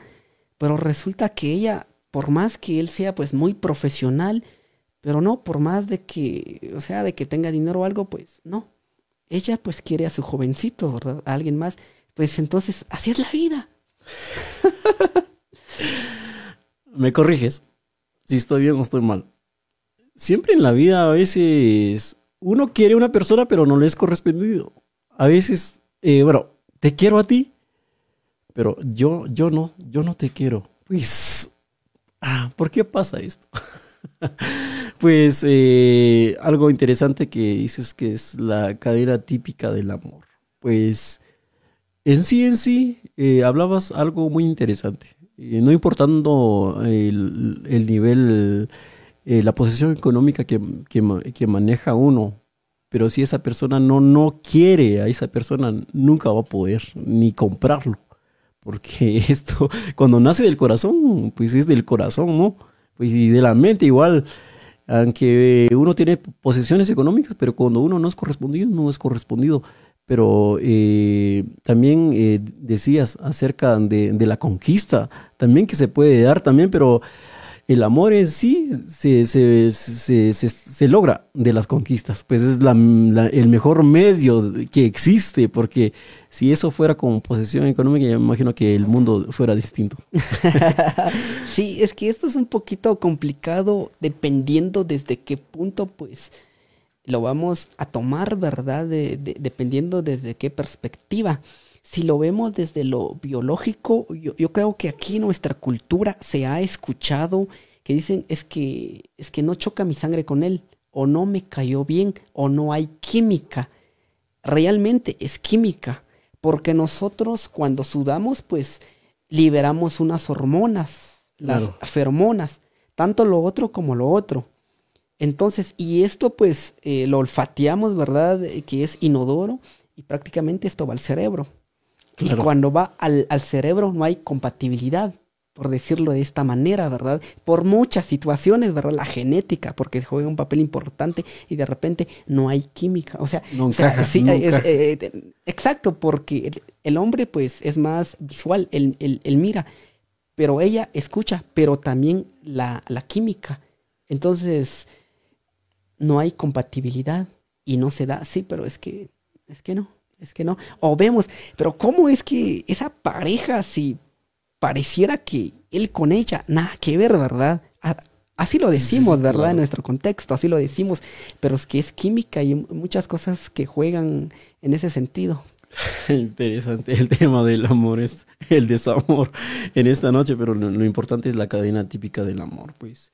pero resulta que ella, por más que él sea, pues, muy profesional, pero no, por más de que, o sea, de que tenga dinero o algo, pues, no. Ella, pues, quiere a su jovencito, ¿verdad? A alguien más. Pues entonces, así es la vida. ¿Me corriges? Si estoy bien o estoy mal. Siempre en la vida a veces uno quiere a una persona pero no le es correspondido. A veces, eh, bueno, te quiero a ti, pero yo, yo no, yo no te quiero. Pues, ah, ¿por qué pasa esto? pues eh, algo interesante que dices que es la cadena típica del amor. Pues en sí, en sí, eh, hablabas algo muy interesante. No importando el, nivel, eh, la posición económica que, que, maneja uno, pero si esa persona no, no quiere a esa persona, nunca va a poder ni comprarlo. Porque esto, cuando nace del corazón, pues es del corazón, ¿no? Pues y de la mente igual aunque uno tiene posiciones económicas, pero cuando uno no es correspondido, no es correspondido pero eh, también eh, decías acerca de, la conquista, también que se puede dar también, pero el amor en sí se, se, logra de las conquistas, pues es el mejor medio que existe, porque si eso fuera como posesión económica, yo me imagino que el mundo fuera distinto. sí, es que esto es un poquito complicado dependiendo desde qué punto, pues lo vamos a tomar, ¿verdad? dependiendo desde qué perspectiva. Si lo vemos desde lo biológico, yo, creo que aquí nuestra cultura se ha escuchado que dicen es que, es que no choca mi sangre con él, o no me cayó bien, o no hay química. Realmente es química, porque nosotros cuando sudamos, pues liberamos unas hormonas, las feromonas, tanto lo otro como lo otro. Entonces, y esto pues eh, lo olfateamos, ¿verdad? Eh, que es inodoro y prácticamente esto va al cerebro. Y cuando va al, cerebro no hay compatibilidad, por decirlo de esta manera, ¿verdad? Por muchas situaciones, ¿verdad? La genética, porque juega un papel importante y de repente no hay química. O sea, sí, eh, exacto, porque el, hombre pues es más visual, él, mira, pero ella escucha, pero también la, la química. Entonces, no hay compatibilidad y no se da. Sí, pero es que, es que no, es que no. O vemos, pero ¿cómo es que esa pareja, si pareciera que él con ella, nada que ver, ¿verdad? Así lo decimos, ¿verdad? En nuestro contexto, así lo decimos, pero es que es química y muchas cosas que juegan en ese sentido. Interesante el tema del amor, es el desamor en esta noche, pero lo importante es la cadena típica del amor, pues.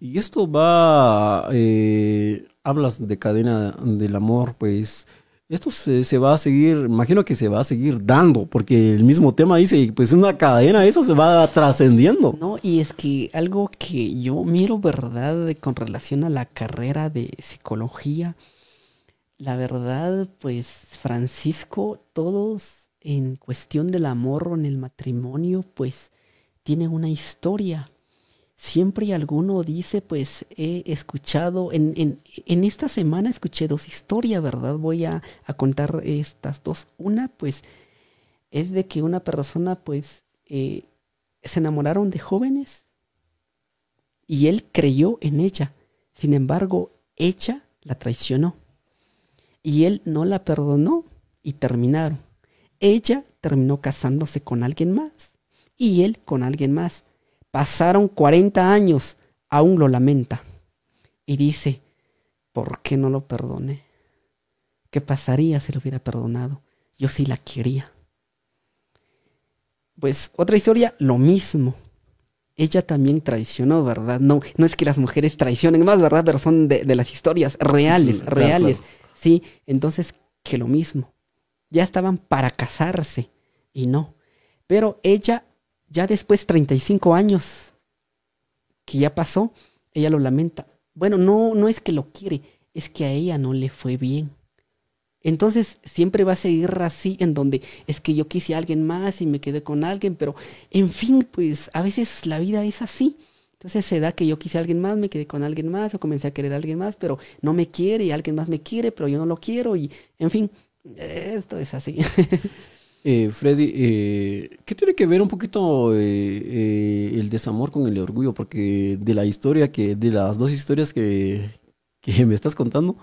Y esto va, eh, hablas de cadena del amor, pues esto se, va a seguir, imagino que se va a seguir dando, porque el mismo tema dice, pues una cadena, eso se va trascendiendo. No, y es que algo que yo miro, ¿verdad?, con relación a la carrera de psicología, la verdad, pues Francisco, todos en cuestión del amor o en el matrimonio, pues tienen una historia siempre alguno dice, pues he escuchado, en, en, esta semana escuché dos historias, ¿verdad? Voy a, a, contar estas dos. Una, pues, es de que una persona, pues, eh, se enamoraron de jóvenes y él creyó en ella. Sin embargo, ella la traicionó y él no la perdonó y terminaron. Ella terminó casándose con alguien más y él con alguien más. Pasaron 40 años, aún lo lamenta. Y dice, ¿por qué no lo perdoné? ¿Qué pasaría si lo hubiera perdonado? Yo sí la quería. Pues otra historia, lo mismo. Ella también traicionó, ¿verdad? No, no es que las mujeres traicionen más, ¿verdad? Pero son de, de las historias reales, reales. Sí, entonces que lo mismo. Ya estaban para casarse y no. Pero ella ya después 35 años que ya pasó, ella lo lamenta. Bueno, no, no es que lo quiere, es que a ella no le fue bien. Entonces siempre va a seguir así en donde es que yo quise a alguien más y me quedé con alguien, pero en fin, pues a veces la vida es así. Entonces se da que yo quise a alguien más, me quedé con alguien más o comencé a querer a alguien más, pero no me quiere y alguien más me quiere, pero yo no lo quiero y en fin, esto es así. Eh, Freddy, eh, ¿qué tiene que ver un poquito eh, eh, el desamor con el orgullo? Porque de la historia que, de las dos historias que, que me estás contando,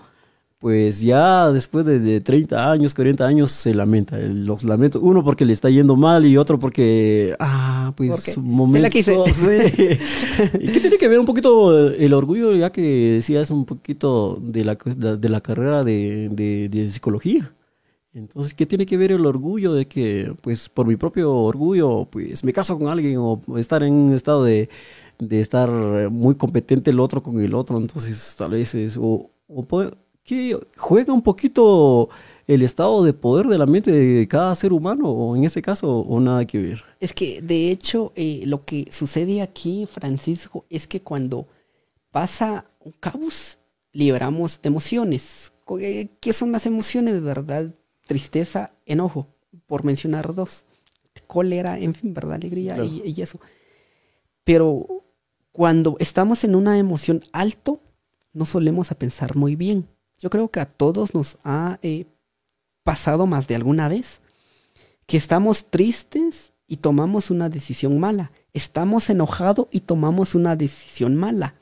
pues ya después de, de, 30 años, 40 años se lamenta. Los lamentos, uno porque le está yendo mal y otro porque, ah, pues momento. Sí. ¿Y qué tiene que ver un poquito el orgullo, ya que decías un poquito de la, de la carrera de, de psicología? Entonces, ¿qué tiene que ver el orgullo de que, pues, por mi propio orgullo, pues, me caso con alguien o estar en un estado de, de estar muy competente el otro con el otro? Entonces, tal vez es, o, o que juega un poquito el estado de poder de la mente de cada ser humano, o en ese caso, o nada que ver. Es que, de hecho, eh, lo que sucede aquí, Francisco, es que cuando pasa un caos, liberamos emociones. ¿Qué son las emociones, verdad? Tristeza, enojo, por mencionar dos. Cólera, en fin, ¿verdad? Alegría y, y, eso. Pero cuando estamos en una emoción alto, no solemos a pensar muy bien. Yo creo que a todos nos ha eh, pasado más de alguna vez que estamos tristes y tomamos una decisión mala. Estamos enojados y tomamos una decisión mala.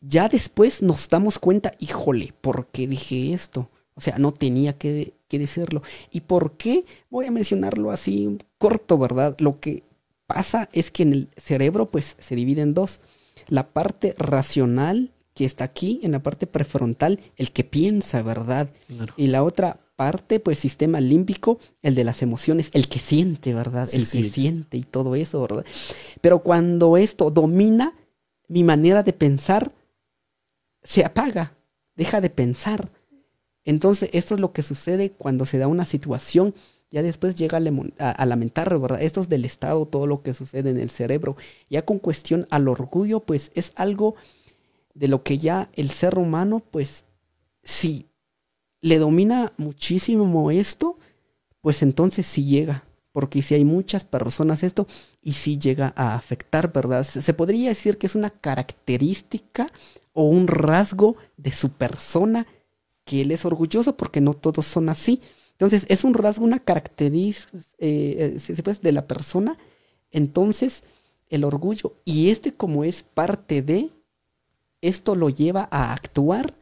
Ya después nos damos cuenta, híjole, ¿por qué dije esto? O sea, no tenía que, que, decirlo. ¿Y por qué? Voy a mencionarlo así corto, ¿verdad? Lo que pasa es que en el cerebro pues se divide en dos. La parte racional que está aquí, en la parte prefrontal, el que piensa, ¿verdad? Claro. Y la otra parte, pues sistema límbico, el de las emociones, el que siente, ¿verdad? Sí, el que siente y todo eso, ¿verdad? Pero cuando esto domina mi manera de pensar, se apaga, deja de pensar. Entonces, esto es lo que sucede cuando se da una situación. Ya después llega a, lamentar, ¿verdad? Esto es del estado, todo lo que sucede en el cerebro. Ya con cuestión al orgullo, pues es algo de lo que ya el ser humano, pues, si le domina muchísimo esto, pues entonces sí llega. Porque si hay muchas personas esto, y sí llega a afectar, ¿verdad? Se podría decir que es una característica o un rasgo de su persona que él es orgulloso porque no todos son así. Entonces, es un rasgo, una característica eh, eh, de la persona. Entonces, el orgullo, y este como es parte de, esto lo lleva a actuar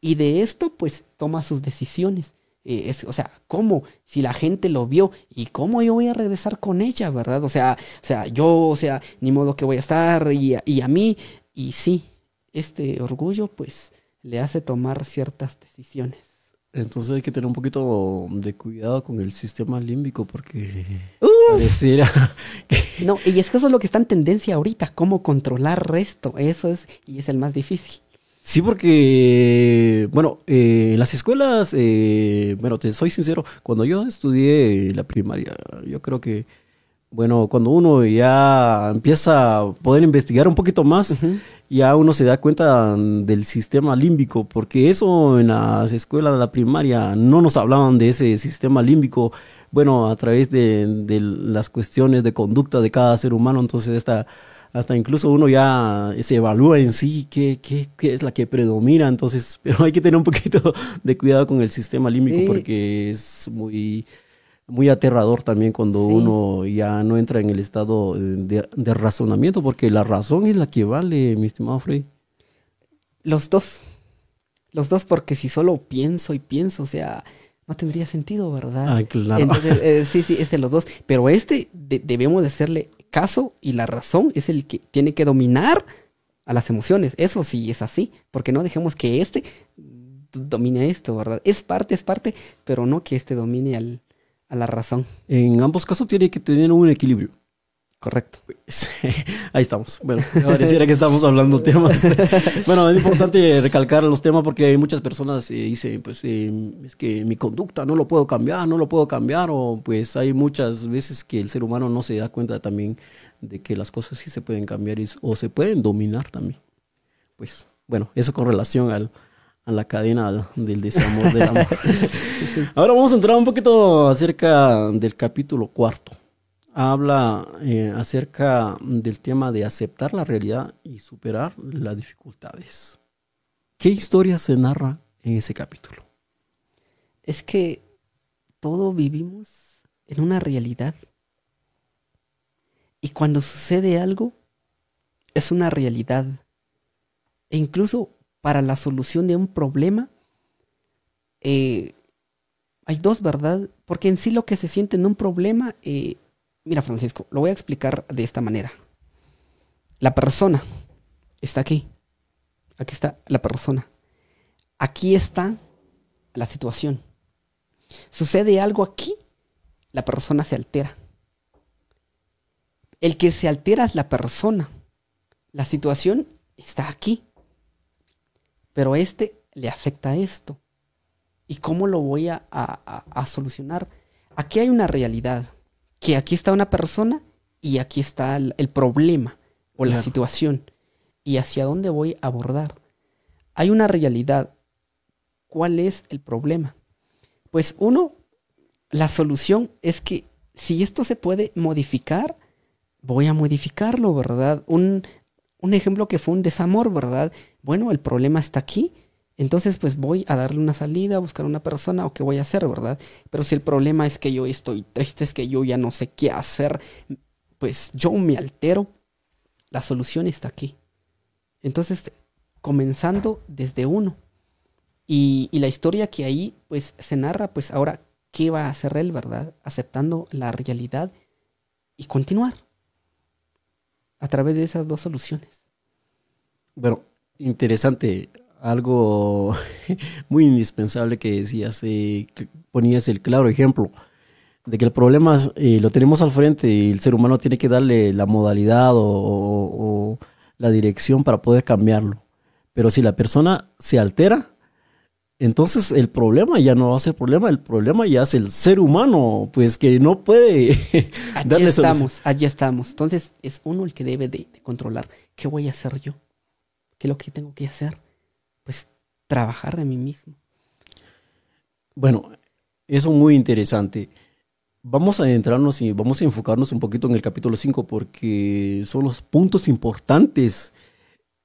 y de esto pues toma sus decisiones. Eh, es, o sea, ¿cómo? Si la gente lo vio y cómo yo voy a regresar con ella, ¿verdad? O sea, o sea, yo, o sea, ni modo que voy a estar y, y a mí. Y sí, este orgullo pues le hace tomar ciertas decisiones. Entonces hay que tener un poquito de cuidado con el sistema límbico porque uh, pareciera que... No, y es que eso es lo que está en tendencia ahorita, cómo controlar esto, eso es, y es el más difícil. Sí, porque, bueno, eh, en las escuelas, eh, bueno, te soy sincero, cuando yo estudié la primaria, yo creo que, bueno, cuando uno ya empieza a poder investigar un poquito más, uh -huh ya uno se da cuenta del sistema límbico, porque eso en las escuelas de la primaria no nos hablaban de ese sistema límbico, bueno, a través de, de las cuestiones de conducta de cada ser humano, entonces esta, hasta incluso uno ya se evalúa en sí qué, qué, qué es la que predomina, entonces, pero hay que tener un poquito de cuidado con el sistema límbico Sí. porque es muy, muy aterrador también cuando Sí. uno ya no entra en el estado de, de razonamiento, porque la razón es la que vale, mi estimado Freddy. Los dos. Los dos, porque si solo pienso y pienso, o sea, no tendría sentido, ¿verdad? Ay, claro. Entonces, eh, sí, sí, es de los dos. Pero este de- debemos de hacerle caso y la razón es el que tiene que dominar a las emociones. Eso sí es así, porque no dejemos que este domine esto, ¿verdad? Es parte, es parte, pero no que este domine al, a la razón. En ambos casos tiene que tener un equilibrio. Correcto. Sí, Ahí estamos. Bueno, pareciera que estamos hablando temas. Bueno, es importante recalcar los temas porque hay muchas personas eh, dicen, pues eh, es que mi conducta no lo puedo cambiar, no lo puedo cambiar, o pues hay muchas veces que el ser humano no se da cuenta también de que las cosas sí se pueden cambiar y- o se pueden dominar también. Pues bueno, eso con relación al, a la cadena del desamor, del amor. Ahora vamos a entrar un poquito acerca del capítulo cuarto habla eh, acerca del tema de aceptar la realidad y superar las dificultades. ¿Qué historia se narra en ese capítulo? Es que todo vivimos en una realidad. Y cuando sucede algo, es una realidad. E incluso para la solución de un problema, eh, hay dos, ¿verdad? Porque en sí lo que se siente en un problema, eh, mira Francisco, lo voy a explicar de esta manera. La persona está aquí. Aquí está la persona. Aquí está la situación. Sucede algo aquí, la persona se altera. El que se altera es la persona. La situación está aquí. Pero a este le afecta esto. ¿Y cómo lo voy a, a- a- solucionar? Aquí hay una realidad. Que aquí está una persona y aquí está el, el problema o la Claro. situación. ¿Y hacia dónde voy a abordar? Hay una realidad. ¿Cuál es el problema? Pues uno, la solución es que si esto se puede modificar, voy a modificarlo, ¿verdad? Un, un ejemplo que fue un desamor, ¿verdad? Bueno, el problema está aquí, entonces pues voy a darle una salida, a buscar una persona o qué voy a hacer, ¿verdad? Pero si el problema es que yo estoy triste, es que yo ya no sé qué hacer, pues yo me altero, la solución está aquí. Entonces, comenzando desde uno. Y, y la historia que ahí pues se narra, pues ahora, ¿qué va a hacer él, verdad? Aceptando la realidad y continuar a través de esas dos soluciones. Bueno, interesante, algo muy indispensable que decías, eh, que ponías el claro ejemplo de que el problema eh, lo tenemos al frente y el ser humano tiene que darle la modalidad o, la dirección para poder cambiarlo. Pero si la persona se altera, entonces el problema ya no va a ser problema, el problema ya es el ser humano, pues que no puede Allí darle solución. estamos, allí estamos. Entonces es uno el que debe de, de controlar. ¿Qué voy a hacer yo? ¿Qué es lo que tengo que hacer? Pues trabajar en mí mismo. Bueno, eso muy interesante. Vamos a adentrarnos y vamos a enfocarnos un poquito en el capítulo 5 porque son los puntos importantes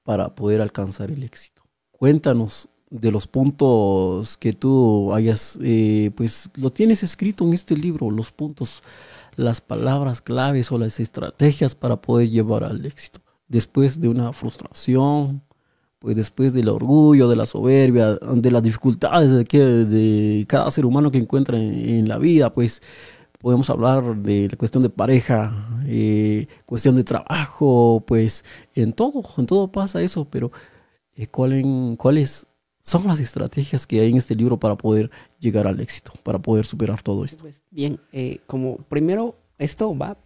para poder alcanzar el éxito. Cuéntanos de los puntos que tú hayas, eh, pues lo tienes escrito en este libro, los puntos, las palabras claves o las estrategias para poder llevar al éxito. Después de una frustración, pues después del orgullo, de la soberbia, de las dificultades de, que- de cada ser humano que encuentra en, la vida, pues podemos hablar de la cuestión de pareja, eh, cuestión de trabajo, pues en todo, en todo pasa eso, pero eh, ¿cuál ¿cuáles son las estrategias que hay en este libro para poder llegar al éxito, para poder superar todo esto? Pues, bien, eh, como primero, esto va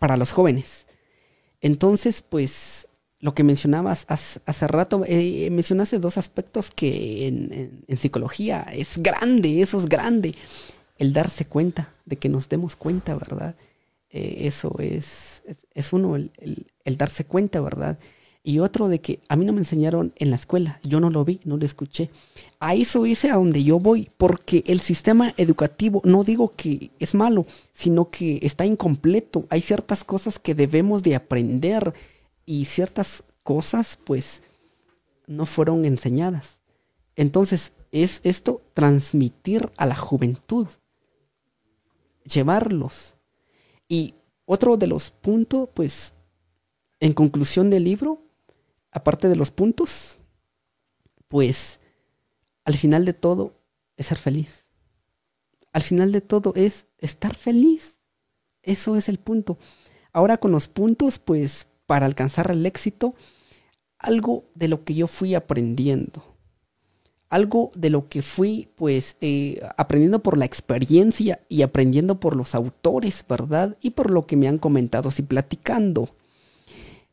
para los jóvenes. Entonces, pues, lo que mencionabas hace, hace rato, eh, mencionaste dos aspectos que en, en- en psicología es grande, eso es grande. El darse cuenta, de que nos demos cuenta, ¿verdad? Eh, eso es, es, es uno, el, el- el darse cuenta, ¿verdad? Y otro de que a mí no me enseñaron en la escuela, yo no lo vi, no lo escuché. A eso es a donde yo voy, porque el sistema educativo, no digo que es malo, sino que está incompleto. Hay ciertas cosas que debemos de aprender y ciertas cosas pues no fueron enseñadas. Entonces es esto transmitir a la juventud, llevarlos. Y otro de los puntos, pues, en conclusión del libro, aparte de los puntos, pues al final de todo es ser feliz. Al final de todo es estar feliz. Eso es el punto. Ahora con los puntos, pues para alcanzar el éxito, algo de lo que yo fui aprendiendo. Algo de lo que fui pues eh, aprendiendo por la experiencia y aprendiendo por los autores, ¿verdad? Y por lo que me han comentado y platicando.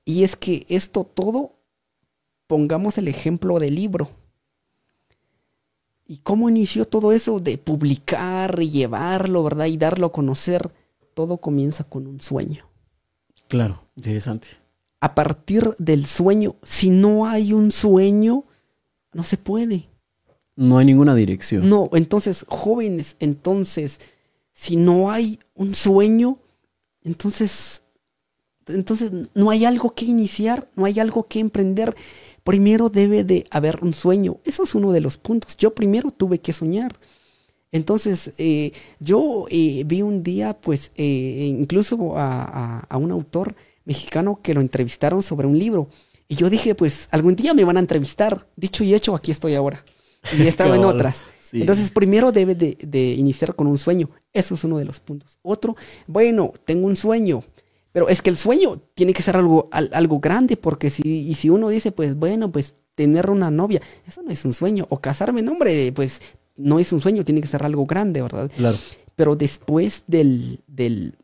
Y es que esto todo pongamos el ejemplo del libro. ¿Y cómo inició todo eso de publicar y llevarlo, verdad? Y darlo a conocer. Todo comienza con un sueño. Claro, interesante. A partir del sueño, si no hay un sueño, no se puede. No hay ninguna dirección. No, entonces, jóvenes, entonces, si no hay un sueño, entonces, entonces no hay algo que iniciar, no hay algo que emprender primero debe de haber un sueño. Eso es uno de los puntos. Yo primero tuve que soñar. Entonces, eh, yo eh, vi un día, pues, eh, incluso a, un autor mexicano que lo entrevistaron sobre un libro. Y yo dije, pues, algún día me van a entrevistar. Dicho y hecho, aquí estoy ahora. Y he estado en otras. Entonces, primero debe de, de, iniciar con un sueño. Eso es uno de los puntos. Otro, bueno, tengo un sueño. Pero es que el sueño tiene que ser algo, algo grande, porque si, y si uno dice, pues bueno, pues tener una novia, eso no es un sueño. O casarme, no, hombre, pues no es un sueño, tiene que ser algo grande, ¿verdad? Claro. Pero después del, del,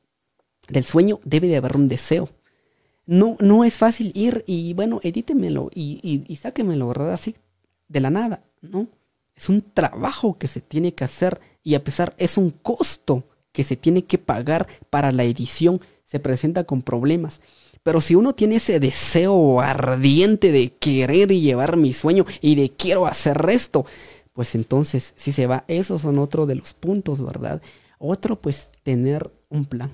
del sueño debe de haber un deseo. No, no es fácil ir y, bueno, edítemelo y, y, y sáquemelo, ¿verdad? Así, de la nada, ¿no? Es un trabajo que se tiene que hacer y a pesar, es un costo que se tiene que pagar para la edición se presenta con problemas. Pero si uno tiene ese deseo ardiente de querer y llevar mi sueño y de quiero hacer esto, pues entonces si se va, esos son otro de los puntos, ¿verdad? Otro, pues tener un plan.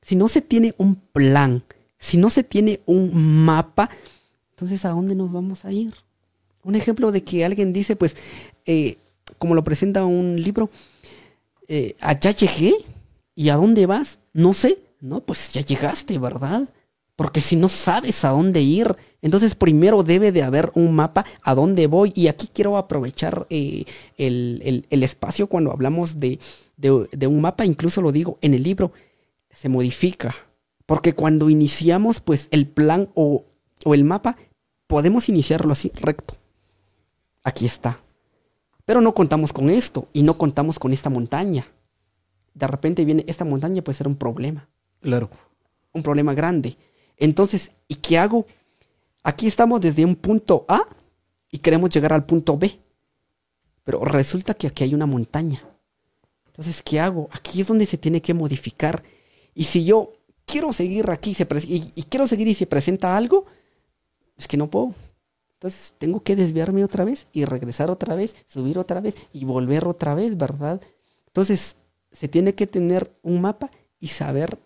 Si no se tiene un plan, si no se tiene un mapa, entonces ¿a dónde nos vamos a ir? Un ejemplo de que alguien dice, pues, eh, como lo presenta un libro, eh, y a dónde vas, no sé, no, pues ya llegaste, ¿verdad? Porque si no sabes a dónde ir, entonces primero debe de haber un mapa a dónde voy. Y aquí quiero aprovechar eh, el, espacio cuando hablamos de, un mapa, incluso lo digo en el libro, se modifica. Porque cuando iniciamos, pues el plan o, o el mapa, podemos iniciarlo así, recto. Aquí está. Pero no contamos con esto y no contamos con esta montaña. De repente viene esta montaña, puede ser un problema. Claro. Un problema grande. Entonces, ¿y qué hago? Aquí estamos desde un punto A y queremos llegar al punto B. Pero resulta que aquí hay una montaña. Entonces, ¿qué hago? Aquí es donde se tiene que modificar. Y si yo quiero seguir aquí y, y, quiero seguir y se presenta algo, es que no puedo. Entonces tengo que desviarme otra vez y regresar otra vez, subir otra vez y volver otra vez, ¿verdad? Entonces se tiene que tener un mapa y saber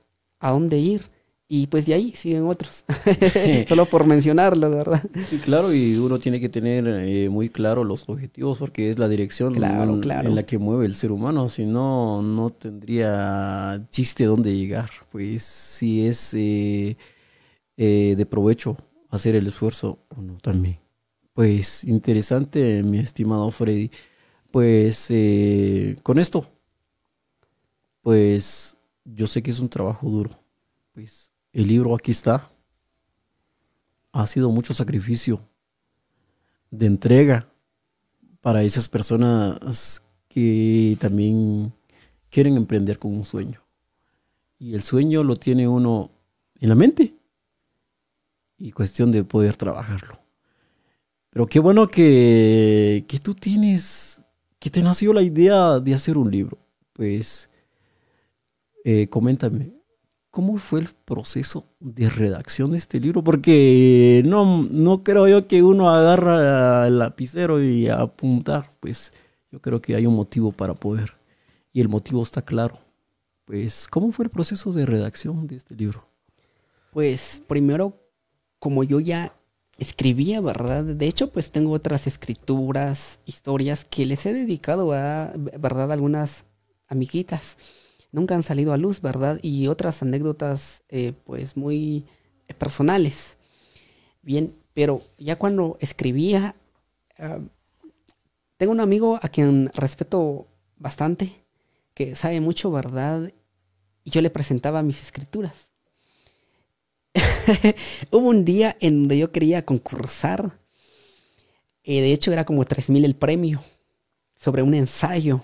a dónde ir. Y pues de ahí siguen otros. Solo por mencionarlo, ¿verdad? Sí, claro, y uno tiene que tener eh, muy claro los objetivos porque es la dirección en, la que mueve el ser humano. Si no, no tendría chiste dónde llegar. Pues si es eh, eh, de provecho hacer el esfuerzo o no también. Pues interesante, mi estimado Freddy. Pues con esto, pues yo sé que es un trabajo duro. Pues el libro aquí está. Ha sido mucho sacrificio de entrega para esas personas que también quieren emprender con un sueño. Y el sueño lo tiene uno en la mente y cuestión de poder trabajarlo. Pero qué bueno que, que tú tienes, que te nació la idea de hacer un libro. Pues eh, coméntame, ¿cómo fue el proceso de redacción de este libro? Porque no, no creo yo que uno agarra el lapicero y apuntar, pues yo creo que hay un motivo para poder. Y el motivo está claro. Pues, ¿cómo fue el proceso de redacción de este libro? Pues primero, como yo ya escribía, ¿verdad? De hecho, pues tengo otras escrituras, historias que les he dedicado a, ¿verdad? Algunas amiguitas nunca han salido a luz, ¿verdad? Y otras anécdotas, eh, pues muy personales. Bien, pero ya cuando escribía, ah, tengo un amigo a quien respeto bastante, que sabe mucho, ¿verdad? Y yo le presentaba mis escrituras. Hubo un día en donde yo quería concursar. y de hecho, era como 3000 el premio sobre un ensayo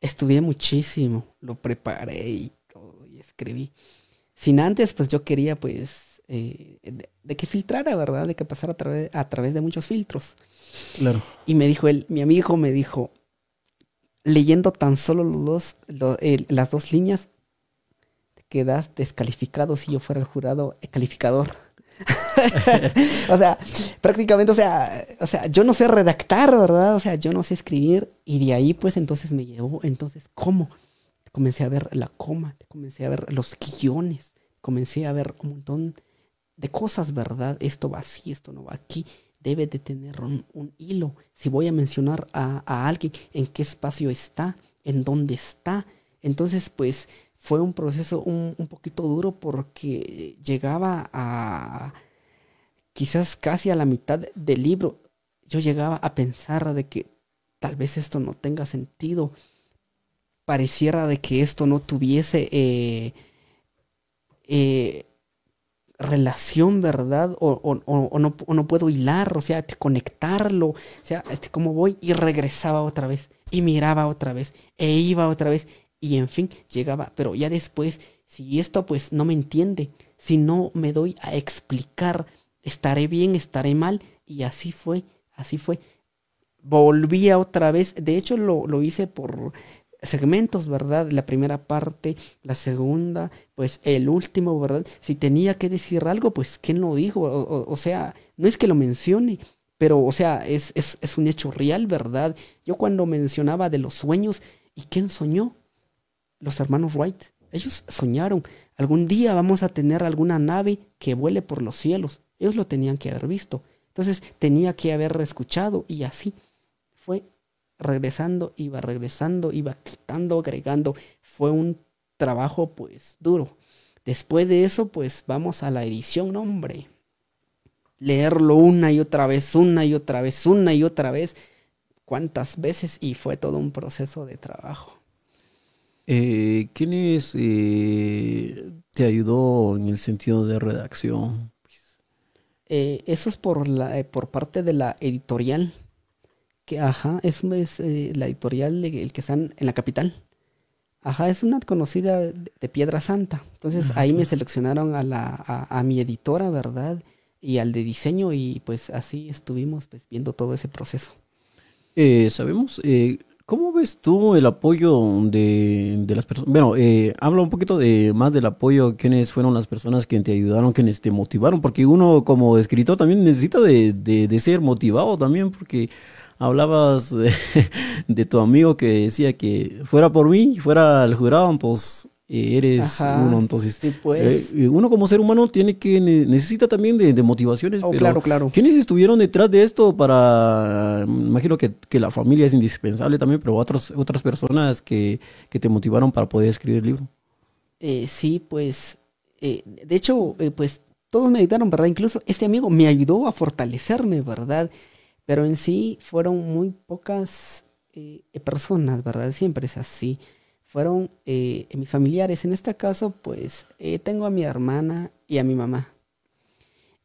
estudié muchísimo, lo preparé y todo, y escribí. Sin antes, pues yo quería, pues, eh, de, que filtrara, ¿verdad? De que pasara a través, a través de muchos filtros. Claro. Y me dijo él, mi amigo me dijo, leyendo tan solo los dos, las dos líneas, quedas descalificado si yo fuera el jurado calificador. o sea, prácticamente, o sea, o sea, yo no sé redactar, ¿verdad? O sea, yo no sé escribir. Y de ahí, pues, entonces me llevó, entonces, ¿cómo? Comencé a ver la coma, comencé a ver los guiones, comencé a ver un montón de cosas, ¿verdad? Esto va así, esto no va aquí. Debe de tener un, hilo. Si voy a mencionar a, alguien, en qué espacio está, en dónde está. Entonces, pues, fue un proceso un, un, poquito duro porque llegaba a quizás casi a la mitad del libro. Yo llegaba a pensar de que tal vez esto no tenga sentido. Pareciera de que esto no tuviese eh, eh, relación, ¿verdad? O, no, no, puedo hilar, o sea, conectarlo. O sea, este, como voy y regresaba otra vez. Y miraba otra vez. E iba otra vez y en fin, llegaba, pero ya después, si esto pues no me entiende, si no me doy a explicar, estaré bien, estaré mal, y así fue, así fue. Volvía otra vez, de hecho lo, lo hice por segmentos, ¿verdad? La primera parte, la segunda, pues el último, ¿verdad? Si tenía que decir algo, pues ¿quién lo dijo? O, sea, no es que lo mencione, pero, o sea, es, es, es un hecho real, ¿verdad? Yo cuando mencionaba de los sueños, ¿y quién soñó? Los hermanos Wright. Ellos soñaron, algún día vamos a tener alguna nave que vuele por los cielos. Ellos lo tenían que haber visto. Entonces tenía que haber escuchado y así fue regresando, iba regresando, iba quitando, agregando. Fue un trabajo pues duro. Después de eso pues vamos a la edición, hombre. Leerlo una y otra vez, una y otra vez, una y otra vez. ¿Cuántas veces? Y fue todo un proceso de trabajo. Eh, ¿Quién es, eh, te ayudó en el sentido de redacción? Eh, eso es por, la, por parte de la editorial. Que, ajá, es la editorial el que están en la capital. Ajá, es una conocida de, Piedra Santa. Entonces ahí me seleccionaron a, la, a, mi editora, ¿verdad? Y al de diseño y pues así estuvimos pues, viendo todo ese proceso. sabemos, ¿Cómo ves tú el apoyo de, las personas? Bueno, eh, habla un poquito de más del apoyo, quiénes fueron las personas que te ayudaron, quienes te motivaron, porque uno como escritor también necesita de, de, ser motivado también, porque hablabas de, de, tu amigo que decía que fuera por mí, fuera el jurado, pues eres uno. Entonces, pues. Eh, uno como ser humano tiene que necesita también de, motivaciones. Oh, claro, claro. ¿Quiénes estuvieron detrás de esto para, imagino que, la familia es indispensable también, pero otros, otras personas que, te motivaron para poder escribir el libro? Eh, sí, pues, eh, de hecho, pues todos me ayudaron, ¿verdad? Incluso este amigo me ayudó a fortalecerme, ¿verdad? Pero en sí fueron muy pocas personas, ¿verdad? Siempre es así fueron eh, mis familiares. En este caso, pues eh, tengo a mi hermana y a mi mamá.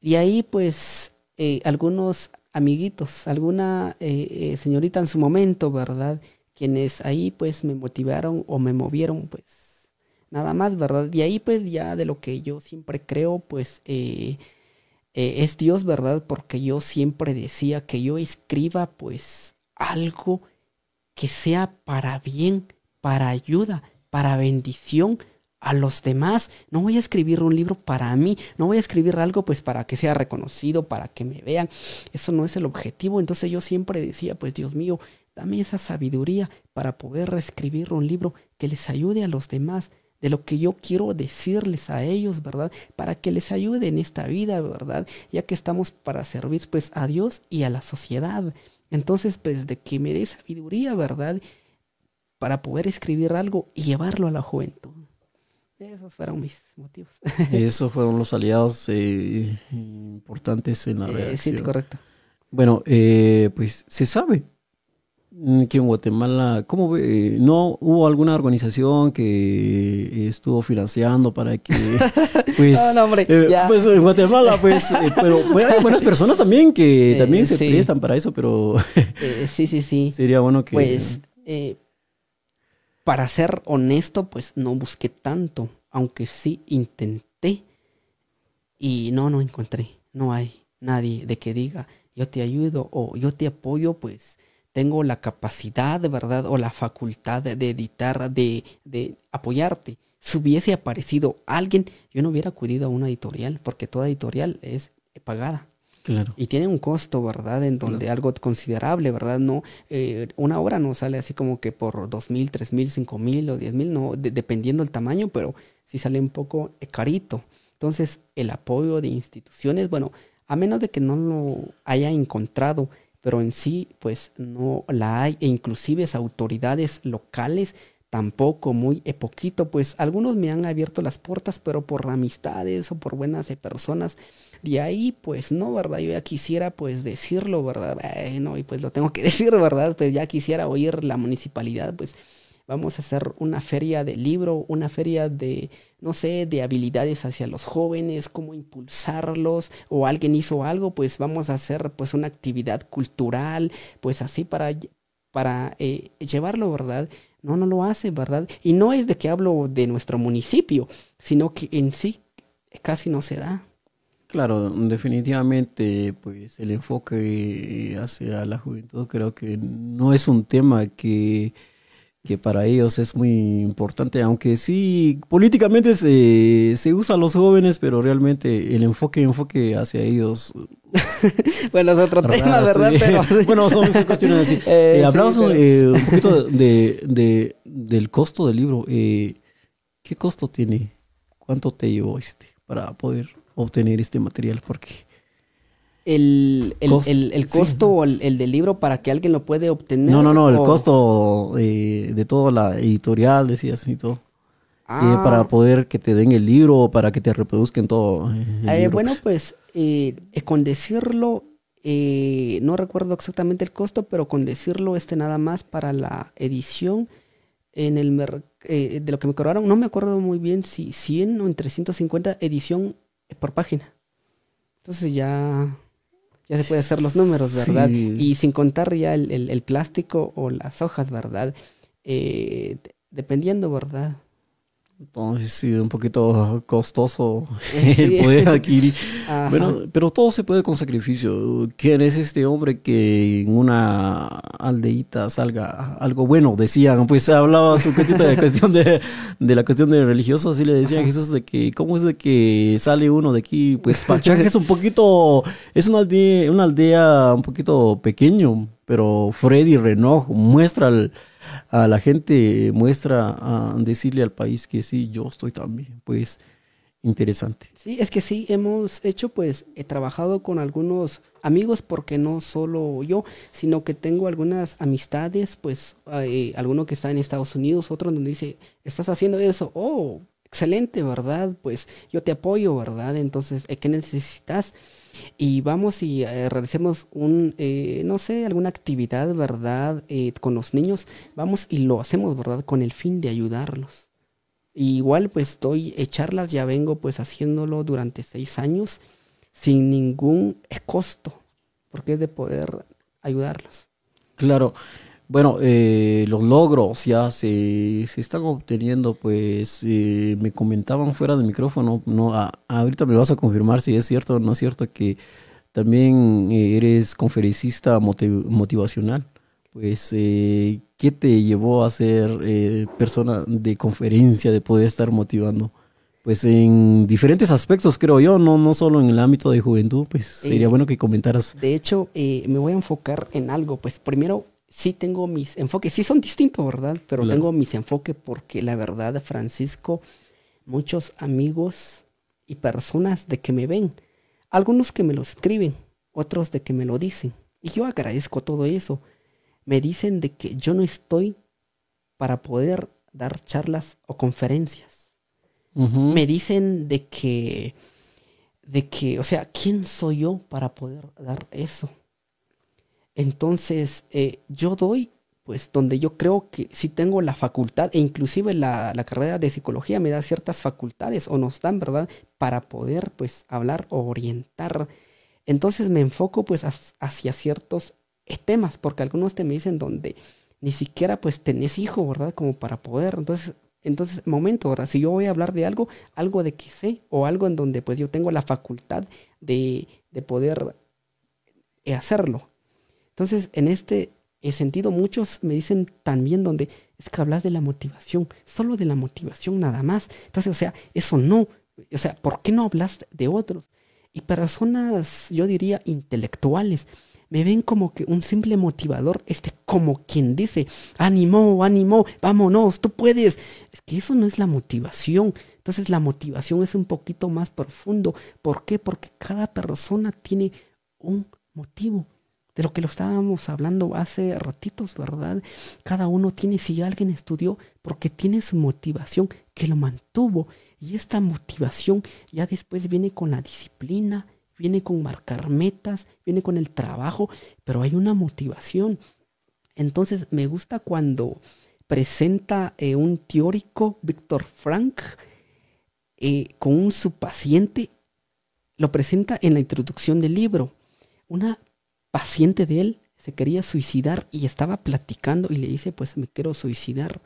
Y ahí, pues, eh, algunos amiguitos, alguna señorita en su momento, ¿verdad? Quienes ahí, pues, me motivaron o me movieron, pues, nada más, ¿verdad? Y ahí, pues, ya de lo que yo siempre creo, pues, es Dios, ¿verdad? Porque yo siempre decía que yo escriba, pues, algo que sea para bien para ayuda, para bendición a los demás. No voy a escribir un libro para mí, no voy a escribir algo pues para que sea reconocido, para que me vean. Eso no es el objetivo. Entonces yo siempre decía, pues Dios mío, dame esa sabiduría para poder escribir un libro que les ayude a los demás de lo que yo quiero decirles a ellos, ¿verdad? Para que les ayude en esta vida, ¿verdad? Ya que estamos para servir pues a Dios y a la sociedad. Entonces, pues de que me dé sabiduría, ¿verdad? Para poder escribir algo y llevarlo a la juventud. Esos fueron mis motivos. Esos fueron los aliados eh, importantes en la eh, Sí, correcto. Bueno, eh, pues se sabe que en Guatemala, ¿cómo ve? ¿No hubo alguna organización que estuvo financiando para que, pues, no, hombre, eh, pues en Guatemala, pues, eh, pero hay buenas personas también que eh, también se prestan para eso, pero sí, sí, sí. Sería bueno que, pues, para ser honesto, pues no busqué tanto, aunque sí intenté y no, no encontré, no hay nadie de que diga yo te ayudo o yo te apoyo, pues tengo la capacidad, ¿verdad? O la facultad de editar, de, de apoyarte. Si hubiese aparecido alguien, yo no hubiera acudido a una editorial, porque toda editorial es pagada. Claro. Y tiene un costo, ¿verdad? En donde algo considerable, ¿verdad? No, eh, una obra no sale así como que por dos mil, tres mil, cinco mil o diez mil, no, dependiendo del tamaño, pero sí sale un poco carito. Entonces, el apoyo de instituciones, bueno, a menos de que no lo haya encontrado pero en sí pues no la hay e inclusive autoridades locales tampoco muy poquito pues algunos me han abierto las puertas pero por amistades o por buenas personas de ahí pues no verdad yo ya quisiera pues decirlo verdad bueno y pues lo tengo que decir verdad pues ya quisiera oír la municipalidad pues vamos a hacer una feria de libro, una feria de, no sé, de habilidades hacia los jóvenes, cómo impulsarlos, o alguien hizo algo, pues vamos a hacer pues una actividad cultural, pues así para, para eh, llevarlo, ¿verdad? No, no lo hace, ¿verdad? Y no es de que hablo de nuestro municipio, sino que en sí casi no se da. Claro, definitivamente, pues el enfoque hacia la juventud creo que no es un tema que que para ellos es muy importante, aunque sí, políticamente se, se usa a los jóvenes, pero realmente el enfoque, enfoque hacia ellos. bueno, es otro tema, ¿verdad? bueno, son, cuestiones así. Eh, eh, hablamos eh, un poquito de, de, del costo del libro. ¿Qué costo tiene? ¿Cuánto te llevó este para poder obtener este material? Porque el, el, el, costo o el, del libro para que alguien lo puede obtener. No, no, no, el costo eh, de toda la editorial, decías y todo. Eh, ah. para poder que te den el libro o para que te reproduzcan todo. Eh, bueno, pues con decirlo, no recuerdo exactamente el costo, pero con decirlo este nada más para la edición en el de lo que me cobraron, no me acuerdo muy bien si 100 o en 350 edición por página. Entonces ya ya se puede hacer los números, ¿verdad? Y sin contar ya el, plástico o las hojas, ¿verdad? Eh, dependiendo, ¿verdad? Entonces sí, un poquito costoso el poder adquirir. Bueno, pero todo se puede con sacrificio. ¿Quién es este hombre que en una aldeíta salga algo bueno? Decían, pues hablaba su poquito de cuestión de, de la cuestión de religioso, así le decían a Jesús de que, ¿cómo es de que sale uno de aquí? Pues Pachaje es un poquito, es una aldea, una aldea un poquito pequeño, pero Freddy Renault muestra el a la gente muestra a decirle al país que sí, yo estoy también, pues interesante. Sí, es que sí, hemos hecho, pues, he trabajado con algunos amigos, porque no solo yo, sino que tengo algunas amistades, pues, hay alguno que está en Estados Unidos, otro donde dice, estás haciendo eso, oh, excelente, ¿verdad? Pues yo te apoyo, ¿verdad? Entonces, ¿qué necesitas? Y vamos y eh, realicemos un, eh, no sé, alguna actividad, ¿verdad? Eh, con los niños, vamos y lo hacemos, ¿verdad? Con el fin de ayudarlos. igual pues doy charlas, ya vengo pues haciéndolo durante seis años sin ningún costo, porque es de poder ayudarlos. Claro. Bueno, eh, los logros ya se, se, están obteniendo, pues eh, me comentaban fuera del micrófono, no, ahorita me vas a confirmar si es cierto o no es cierto que también eh, eres conferencista motivacional. Pues, ¿qué ¿qué te llevó a ser eh, persona de conferencia, de poder estar motivando? Pues en diferentes aspectos, creo yo, no, no solo en el ámbito de juventud, pues sería Eh, bueno que comentaras. De hecho, eh, me voy a enfocar en algo. Pues primero, sí tengo mis enfoques, sí son distintos, ¿verdad? Pero Claro. tengo mis enfoques porque la verdad, Francisco, muchos amigos y personas de que me ven, algunos que me lo escriben, otros de que me lo dicen. Y yo agradezco todo eso. Me dicen de que yo no estoy para poder dar charlas o conferencias me dicen de que, de que, o sea, ¿quién soy yo para poder dar eso? Entonces, eh, yo doy, pues, donde yo creo que sí tengo la facultad, e inclusive la, la carrera de psicología me da ciertas facultades, o nos dan, ¿verdad?, para poder, pues, hablar o orientar. Entonces me enfoco, pues, hac- hacia ciertos temas, porque algunos te me dicen donde ni siquiera, pues, tenés hijo, ¿verdad?, como para poder. Entonces, entonces, momento, ahora, si yo voy a hablar de algo, algo de que sé, o algo en donde, pues, yo tengo la facultad de, de poder eh, hacerlo. Entonces, en este sentido, muchos me dicen también donde es que hablas de la motivación, solo de la motivación nada más. Entonces, o sea, eso no. O sea, ¿por qué no hablas de otros? Y personas, yo diría, intelectuales, me ven como que un simple motivador, este, como quien dice, ánimo, ánimo, vámonos, tú puedes. Es que eso no es la motivación. Entonces la motivación es un poquito más profundo. ¿Por qué? Porque cada persona tiene un motivo. De lo que lo estábamos hablando hace ratitos, ¿verdad? Cada uno tiene, si alguien estudió, porque tiene su motivación que lo mantuvo. Y esta motivación ya después viene con la disciplina, viene con marcar metas, viene con el trabajo, pero hay una motivación. Entonces me gusta cuando presenta eh, un teórico, Víctor Frank, eh, con un su paciente, lo presenta en la introducción del libro. Una paciente de él se quería suicidar y estaba platicando y le dice, pues me quiero suicidar.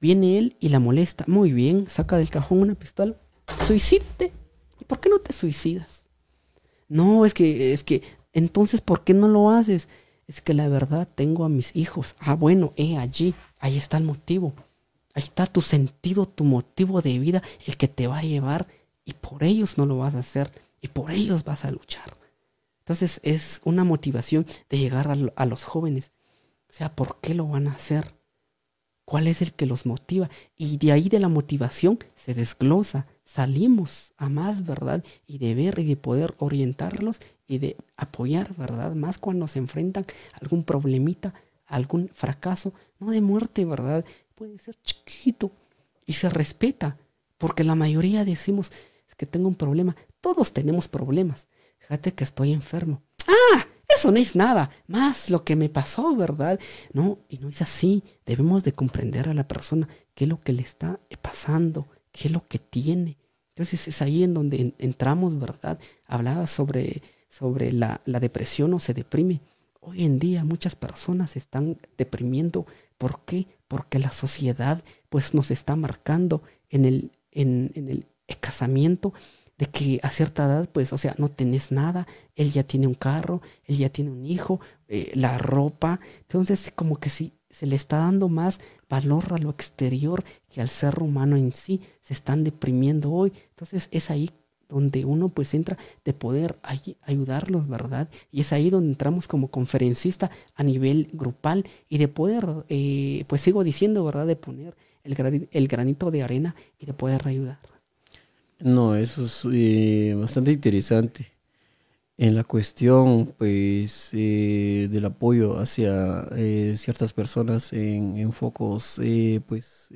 Viene él y la molesta. Muy bien, saca del cajón una pistola. Suicídate. ¿Y por qué no te suicidas? No, es que, es que, entonces, ¿por qué no lo haces? Es que la verdad tengo a mis hijos. Ah, bueno, he allí. Ahí está el motivo. Ahí está tu sentido, tu motivo de vida, el que te va a llevar. Y por ellos no lo vas a hacer. Y por ellos vas a luchar. Entonces es una motivación de llegar a, a los jóvenes. O sea, ¿por qué lo van a hacer? ¿Cuál es el que los motiva? Y de ahí de la motivación se desglosa. Salimos a más, ¿verdad? Y de ver y de poder orientarlos y de apoyar, ¿verdad? Más cuando se enfrentan a algún problemita, a algún fracaso, no de muerte, ¿verdad? Puede ser chiquito y se respeta, porque la mayoría decimos, es que tengo un problema. Todos tenemos problemas. Fíjate que estoy enfermo. ¡Ah! Eso no es nada, más lo que me pasó, ¿verdad? No, y no es así. Debemos de comprender a la persona qué es lo que le está pasando, qué es lo que tiene. Entonces es ahí en donde en- entramos, ¿verdad? Hablaba sobre, sobre la, la depresión o se deprime. Hoy en día muchas personas se están deprimiendo. ¿Por qué? Porque la sociedad pues nos está marcando en el, en, en el casamiento de que a cierta edad, pues, o sea, no tenés nada, él ya tiene un carro, él ya tiene un hijo, eh, la ropa, entonces como que sí, se le está dando más valor a lo exterior que al ser humano en sí, se están deprimiendo hoy, entonces es ahí donde uno pues entra de poder ay- ayudarlos, ¿verdad? Y es ahí donde entramos como conferencista a nivel grupal y de poder, eh, pues sigo diciendo, ¿verdad? De poner el, grani- el granito de arena y de poder ayudar. No, eso es eh, bastante interesante. En la cuestión, pues, eh, del apoyo hacia eh, ciertas personas en, en focos, eh, pues,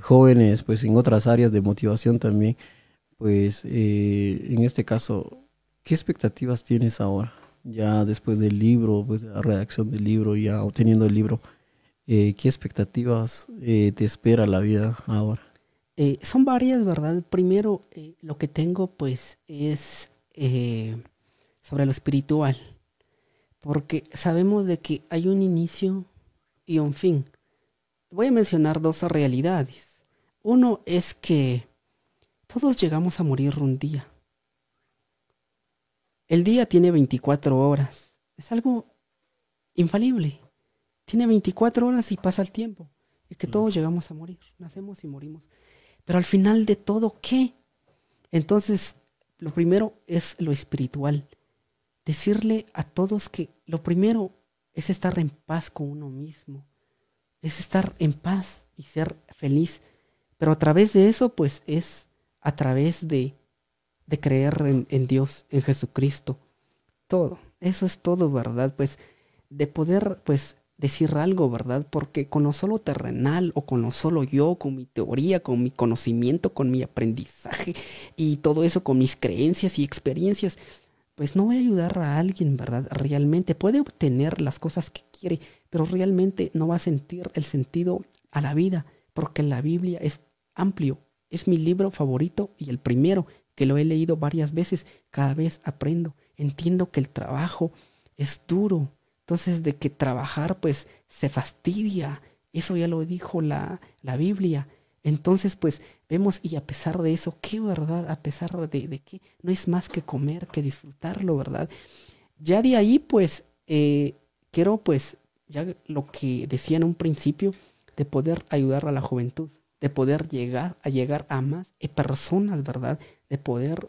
jóvenes, pues, en otras áreas de motivación también, pues, en este caso, ¿qué expectativas tienes ahora? Ya después del libro, pues, de la redacción del libro, ya obteniendo el libro, ¿qué expectativas te espera la vida ahora? Eh, son varias, ¿verdad? Primero, eh, lo que tengo pues es eh, sobre lo espiritual. Porque sabemos de que hay un inicio y un fin. Voy a mencionar dos realidades. Uno es que todos llegamos a morir un día. El día tiene 24 horas. Es algo infalible. tiene 24 horas y pasa el tiempo. Y que todos llegamos a morir, nacemos y morimos. Pero al final de todo, ¿qué? Entonces, lo primero es lo espiritual. Decirle a todos que lo primero es estar en paz con uno mismo. Es estar en paz y ser feliz. Pero a través de eso, pues es a través de, de creer en, en Dios, en Jesucristo. Todo. Eso es todo, ¿verdad? Pues de poder, pues, decir algo, ¿verdad? Porque con lo solo terrenal o con lo solo yo, con mi teoría, con mi conocimiento, con mi aprendizaje y todo eso, con mis creencias y experiencias, pues no voy a ayudar a alguien, ¿verdad? Realmente puede obtener las cosas que quiere, pero realmente no va a sentir el sentido a la vida, porque la Biblia es amplio, es mi libro favorito y el primero que lo he leído varias veces, cada vez aprendo, entiendo que el trabajo es duro, entonces, de que trabajar pues se fastidia. Eso ya lo dijo la, la Biblia. Entonces, pues vemos y a pesar de eso, ¿qué verdad? A pesar de, de que no es más que comer, que disfrutarlo, ¿verdad? Ya de ahí, pues, eh, quiero pues, ya lo que decía en un principio, de poder ayudar a la juventud, de poder llegar a llegar a más personas, ¿verdad? De poder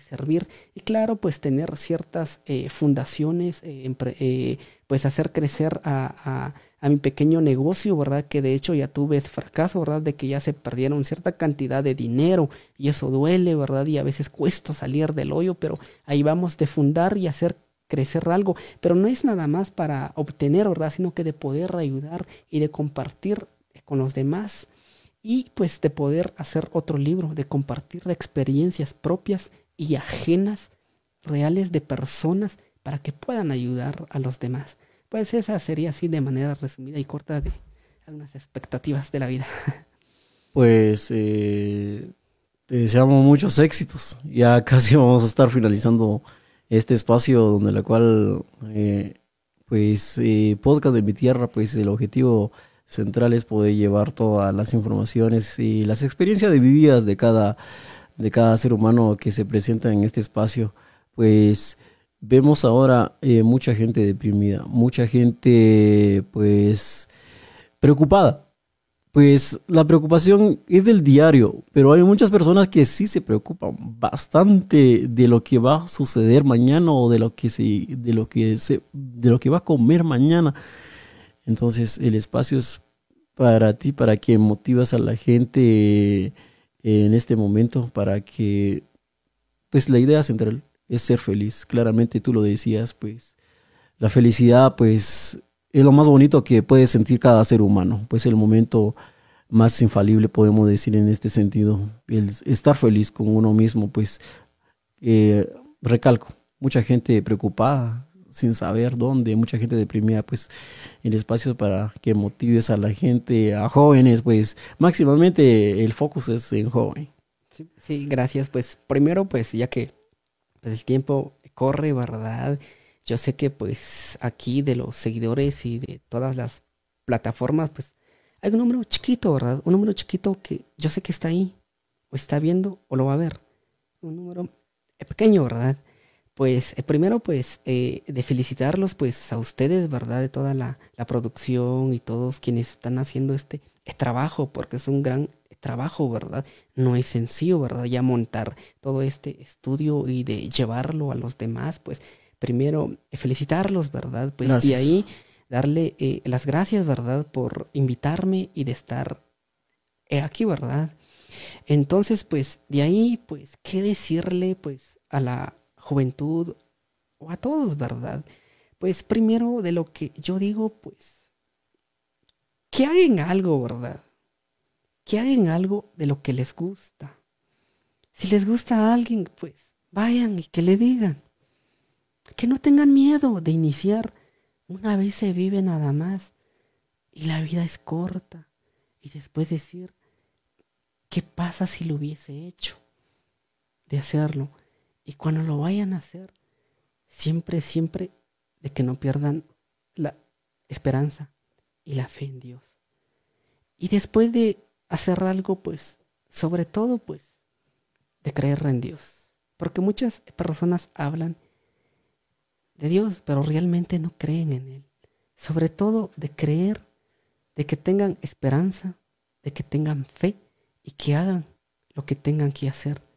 servir y claro pues tener ciertas eh, fundaciones eh, eh, pues hacer crecer a, a, mi pequeño negocio verdad que de hecho ya tuve ese fracaso verdad de que ya se perdieron cierta cantidad de dinero y eso duele verdad y a veces cuesta salir del hoyo pero ahí vamos de fundar y hacer crecer algo. Pero no es nada más para obtener verdad sino que de poder ayudar y de compartir con los demás y pues de poder hacer otro libro, de compartir experiencias propias y ajenas reales de personas para que puedan ayudar a los demás. Pues esa sería así de manera resumida y corta de algunas expectativas de la vida. Pues eh, te deseamos muchos éxitos. Ya casi vamos a estar finalizando este espacio donde la cual eh, pues eh, podcast de mi tierra pues el objetivo central es poder llevar todas las informaciones y las experiencias de vividas de cada de cada ser humano que se presenta en este espacio, pues vemos ahora eh, mucha gente deprimida, mucha gente pues preocupada. Pues la preocupación es del diario, pero hay muchas personas que sí se preocupan bastante de lo que va a suceder mañana o de lo que se, de lo que se, de lo que va a comer mañana. Entonces el espacio es para ti, para que motivas a la gente en este momento para que, pues la idea central es ser feliz. Claramente tú lo decías, pues la felicidad, pues es lo más bonito que puede sentir cada ser humano. Pues el momento más infalible, podemos decir en este sentido, el estar feliz con uno mismo, pues eh, recalco, mucha gente preocupada, sin saber dónde, mucha gente deprimida, pues en espacios para que motives a la gente, a jóvenes, pues máximamente el focus es en joven. Sí, gracias. Pues primero, pues ya que pues, el tiempo corre, ¿verdad? Yo sé que pues aquí de los seguidores y de todas las plataformas, pues hay un número chiquito, ¿verdad? Un número chiquito que yo sé que está ahí, o está viendo, o lo va a ver. Un número pequeño, ¿verdad? Pues eh, primero pues eh, de felicitarlos pues a ustedes, ¿verdad? De toda la, producción y todos quienes están haciendo este eh, trabajo, porque es un gran trabajo, ¿verdad? No es sencillo, ¿verdad? Ya montar todo este estudio y de llevarlo a los demás, pues primero felicitarlos, ¿verdad? Pues y ahí darle las gracias, ¿verdad? Por invitarme y de estar aquí, ¿verdad? Entonces, pues de ahí, pues, ¿qué decirle, pues, a la juventud o a todos, ¿verdad? Pues primero de lo que yo digo, pues, que hagan algo, ¿verdad? Que hagan algo de lo que les gusta. Si les gusta a alguien, pues vayan y que le digan. Que no tengan miedo de iniciar. Una vez se vive nada más y la vida es corta. Y después decir, ¿qué pasa si lo hubiese hecho? De hacerlo. Y cuando lo vayan a hacer, siempre, siempre de que no pierdan la esperanza y la fe en Dios. Y después de hacer algo, pues, sobre todo, pues, de creer en Dios. Porque muchas personas hablan de Dios, pero realmente no creen en Él. sobre todo de creer, de que tengan esperanza, de que tengan fe y que hagan lo que tengan que hacer.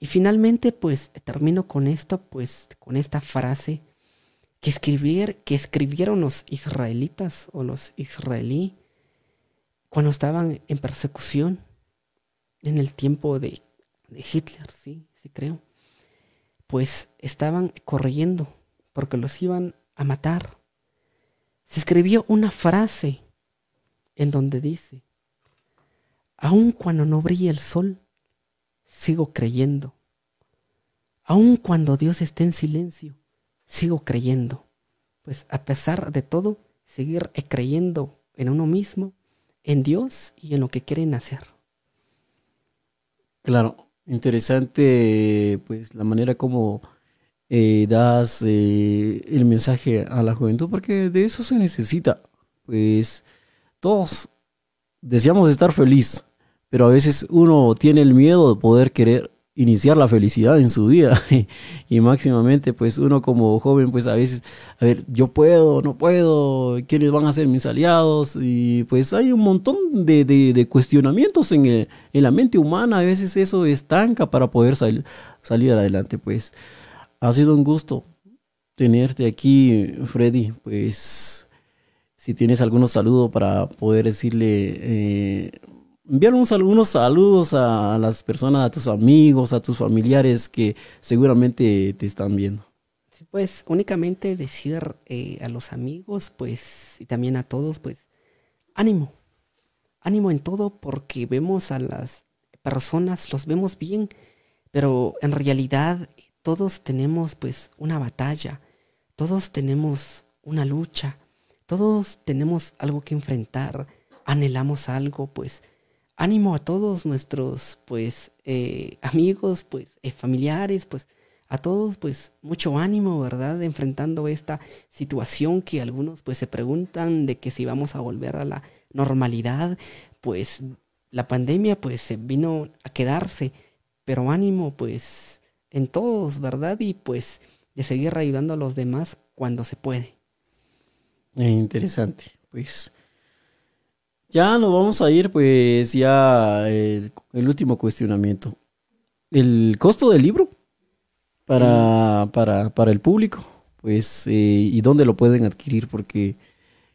Y finalmente, pues termino con esto, pues con esta frase que, que escribieron los israelitas o los israelí cuando estaban en persecución en el tiempo de, de Hitler, sí, sí creo. Pues estaban corriendo porque los iban a matar se escribió una frase en donde dice, aun cuando no brille el sol, sigo creyendo. Aun cuando Dios esté en silencio, sigo creyendo. Pues a pesar de todo, seguir creyendo en uno mismo, en Dios y en lo que quieren hacer. Claro, interesante pues la manera como eh, das eh, el mensaje a la juventud, porque de eso se necesita. Pues todos deseamos estar feliz, pero a veces uno tiene el miedo de poder querer iniciar la felicidad en su vida. Y máximamente pues uno como joven pues a veces a ver yo puedo no puedo quiénes van a ser mis aliados y pues hay un montón de, de, cuestionamientos en, en, la mente humana. A veces eso estanca para poder salir salir adelante pues. Ha sido un gusto tenerte aquí, Freddy. Pues si tienes algunos saludos para poder decirle, eh, enviar unos, algunos saludos a las personas, a tus amigos, a tus familiares que seguramente te están viendo. Pues únicamente decir eh, a los amigos, pues, y también a todos, pues, ánimo, ánimo en todo porque vemos a las personas, los vemos bien, pero en realidad todos tenemos pues una batalla, todos tenemos una lucha, todos tenemos algo que enfrentar, anhelamos algo, pues ánimo a todos nuestros pues eh, amigos, pues eh, familiares, pues a todos pues mucho ánimo, ¿verdad? Enfrentando esta situación que algunos pues se preguntan de que si vamos a volver a la normalidad, pues la pandemia pues se vino a quedarse, pero ánimo pues en todos, ¿verdad? Y pues de seguir ayudando a los demás cuando se puede. Eh, interesante, pues ya nos vamos a ir, pues ya el, último cuestionamiento. ¿El costo del libro para, para, para el público? Pues, eh, ¿y dónde lo pueden adquirir? Porque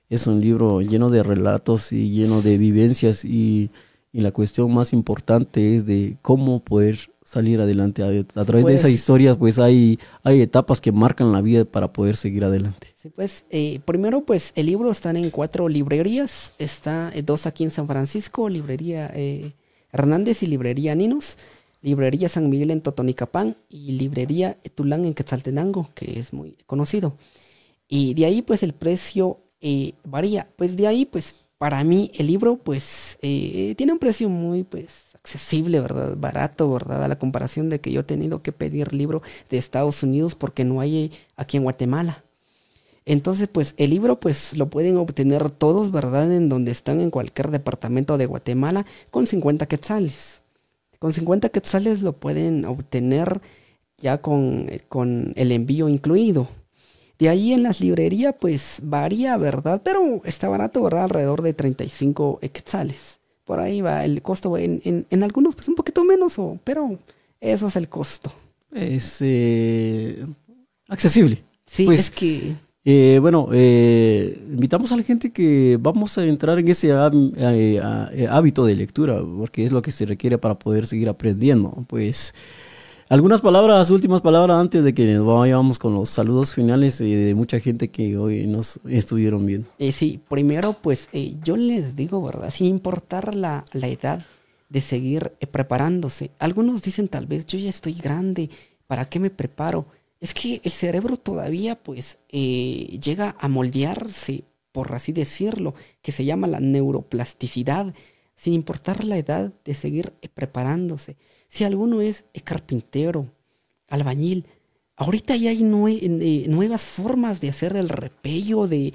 es un libro lleno de relatos y lleno de vivencias y, y la cuestión más importante es de cómo poder salir adelante. A, través de esa pues historia, pues hay, hay etapas que marcan la vida para poder seguir adelante. Sí, pues eh, primero, pues el libro está en cuatro librerías. Está eh, dos aquí en San Francisco, librería eh, Hernández y librería Ninos, librería San Miguel en Totonicapán y librería Tulán en Quetzaltenango, que es muy conocido. Y de ahí, pues el precio varía. Pues de ahí, pues para mí el libro, pues tiene un precio muy, pues accesible, ¿verdad? Barato, ¿verdad? A la comparación de que yo he tenido que pedir libro de Estados Unidos porque no hay aquí en Guatemala. Entonces, pues el libro pues lo pueden obtener todos, ¿verdad? En donde están en cualquier departamento de Guatemala con 50 quetzales. Con 50 quetzales lo pueden obtener ya con, con el envío incluido. De ahí en las librerías pues varía, ¿verdad? Pero está barato, ¿verdad? Alrededor de 35 quetzales por ahí va el costo. En, en, algunos, pues un poquito menos, o, pero eso es el costo. Es eh, accesible. Sí, pues, es que. Eh, bueno, eh, invitamos a la gente que vamos a entrar en ese hábito de lectura, porque es lo que se requiere para poder seguir aprendiendo. Pues algunas palabras, últimas palabras antes de que nos vayamos con los saludos finales de mucha gente que hoy nos estuvieron viendo. Eh, sí, primero pues eh, yo les digo, ¿verdad? Sin importar la, edad de seguir eh, preparándose. Algunos dicen tal vez yo ya estoy grande, ¿para qué me preparo? Es que el cerebro todavía pues llega a moldearse, por así decirlo, que se llama la neuroplasticidad, sin importar la edad de seguir preparándose. Si alguno es carpintero, albañil, ahorita ya hay eh, nuevas formas de hacer el repello, de,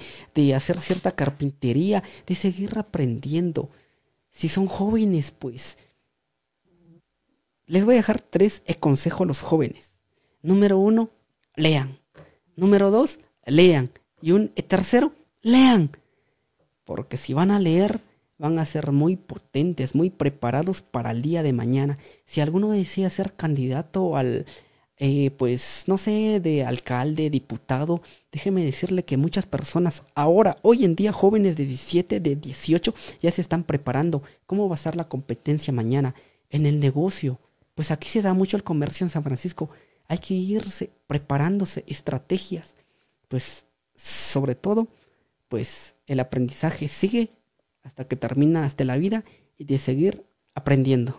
hacer cierta carpintería, de seguir aprendiendo. Si son jóvenes, pues les voy a dejar tres consejos a los jóvenes. Número uno, lean. Número dos, lean. Y un tercero, lean. Porque si van a leer, van a ser muy potentes, muy preparados para el día de mañana. Si alguno desea ser candidato al, eh, pues, no sé, de alcalde, diputado, déjeme decirle que muchas personas ahora, hoy en día, jóvenes de 17, de 18, ya se están preparando. ¿Cómo va a ser la competencia mañana? En el negocio. Pues aquí se da mucho el comercio en San Francisco. Hay que irse preparándose estrategias. Pues, sobre todo, pues el aprendizaje sigue hasta que termina hasta la vida y de seguir aprendiendo.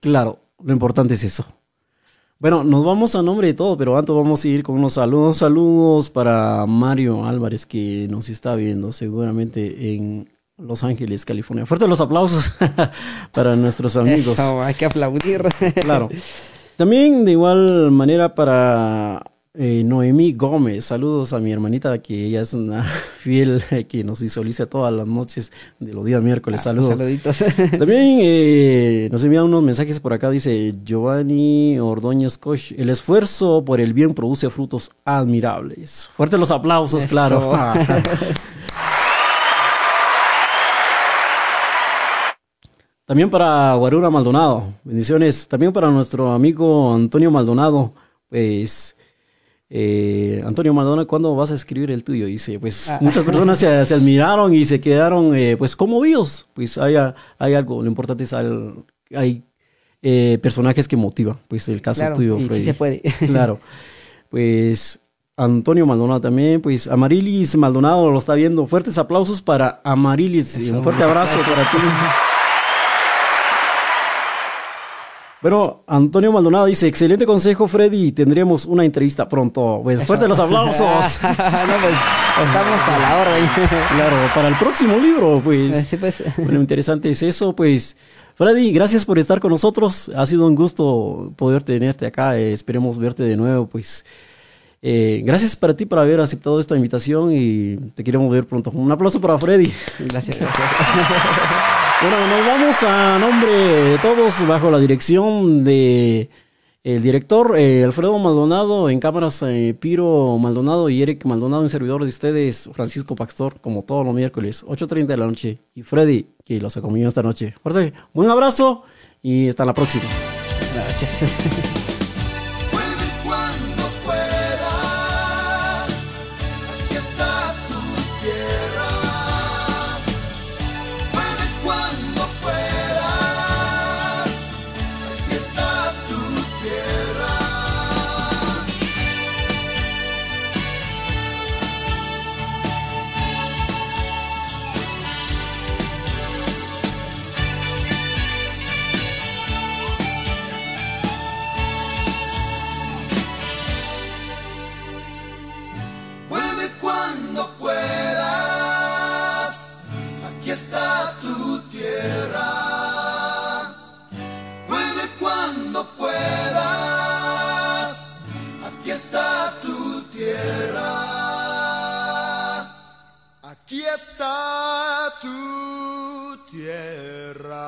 Claro, lo importante es eso. Bueno, nos vamos a nombre de todo, pero antes vamos a ir con unos saludos. Saludos para Mario Álvarez que nos está viendo seguramente en Los Ángeles, California. Fuerte los aplausos para nuestros amigos. hay que aplaudir. claro. También de igual manera para eh, Noemí Gómez, saludos a mi hermanita que ella es una fiel que nos visualiza todas las noches de los días miércoles. Ah, saludos. saluditos. También eh, nos envía unos mensajes por acá. Dice Giovanni Ordóñez Koch: El esfuerzo por el bien produce frutos admirables. Fuertes los aplausos, claro. También para Guarura Maldonado, bendiciones. También para nuestro amigo Antonio Maldonado, pues eh, Antonio Maldonado, ¿cuándo vas a escribir el tuyo? Dice, pues ah. muchas personas se, admiraron y se quedaron, eh, pues, como vivos. Pues hay, hay algo, lo importante es, al, hay eh, personajes que motivan, pues el caso tuyo, Sí se puede. claro. Pues Antonio Maldonado también, pues Amarilis Maldonado lo está viendo. Fuertes aplausos para Amarilis. Un fuerte abrazo para ti. Bueno, Antonio Maldonado dice, excelente consejo, Freddy. Tendremos una entrevista pronto. Pues fuerte los aplausos. no, pues estamos a la orden. claro, para el próximo libro, pues. Sí, pues. Bueno, interesante es eso, pues. Freddy, gracias por estar con nosotros. Ha sido un gusto poder tenerte acá. Eh, esperemos verte de nuevo, pues. Eh, gracias para ti por haber aceptado esta invitación y te queremos ver pronto. Un aplauso para Freddy. Gracias, gracias. Bueno, nos vamos a nombre de todos bajo la dirección de el director eh, Alfredo Maldonado, en cámaras eh, Piro Maldonado y Eric Maldonado, en servidor de ustedes, Francisco Pastor, como todos los miércoles, 8.30 de la noche, y Freddy, que los acompañó esta noche. Fuerte, un abrazo y hasta la próxima. Gracias. está tu tierra.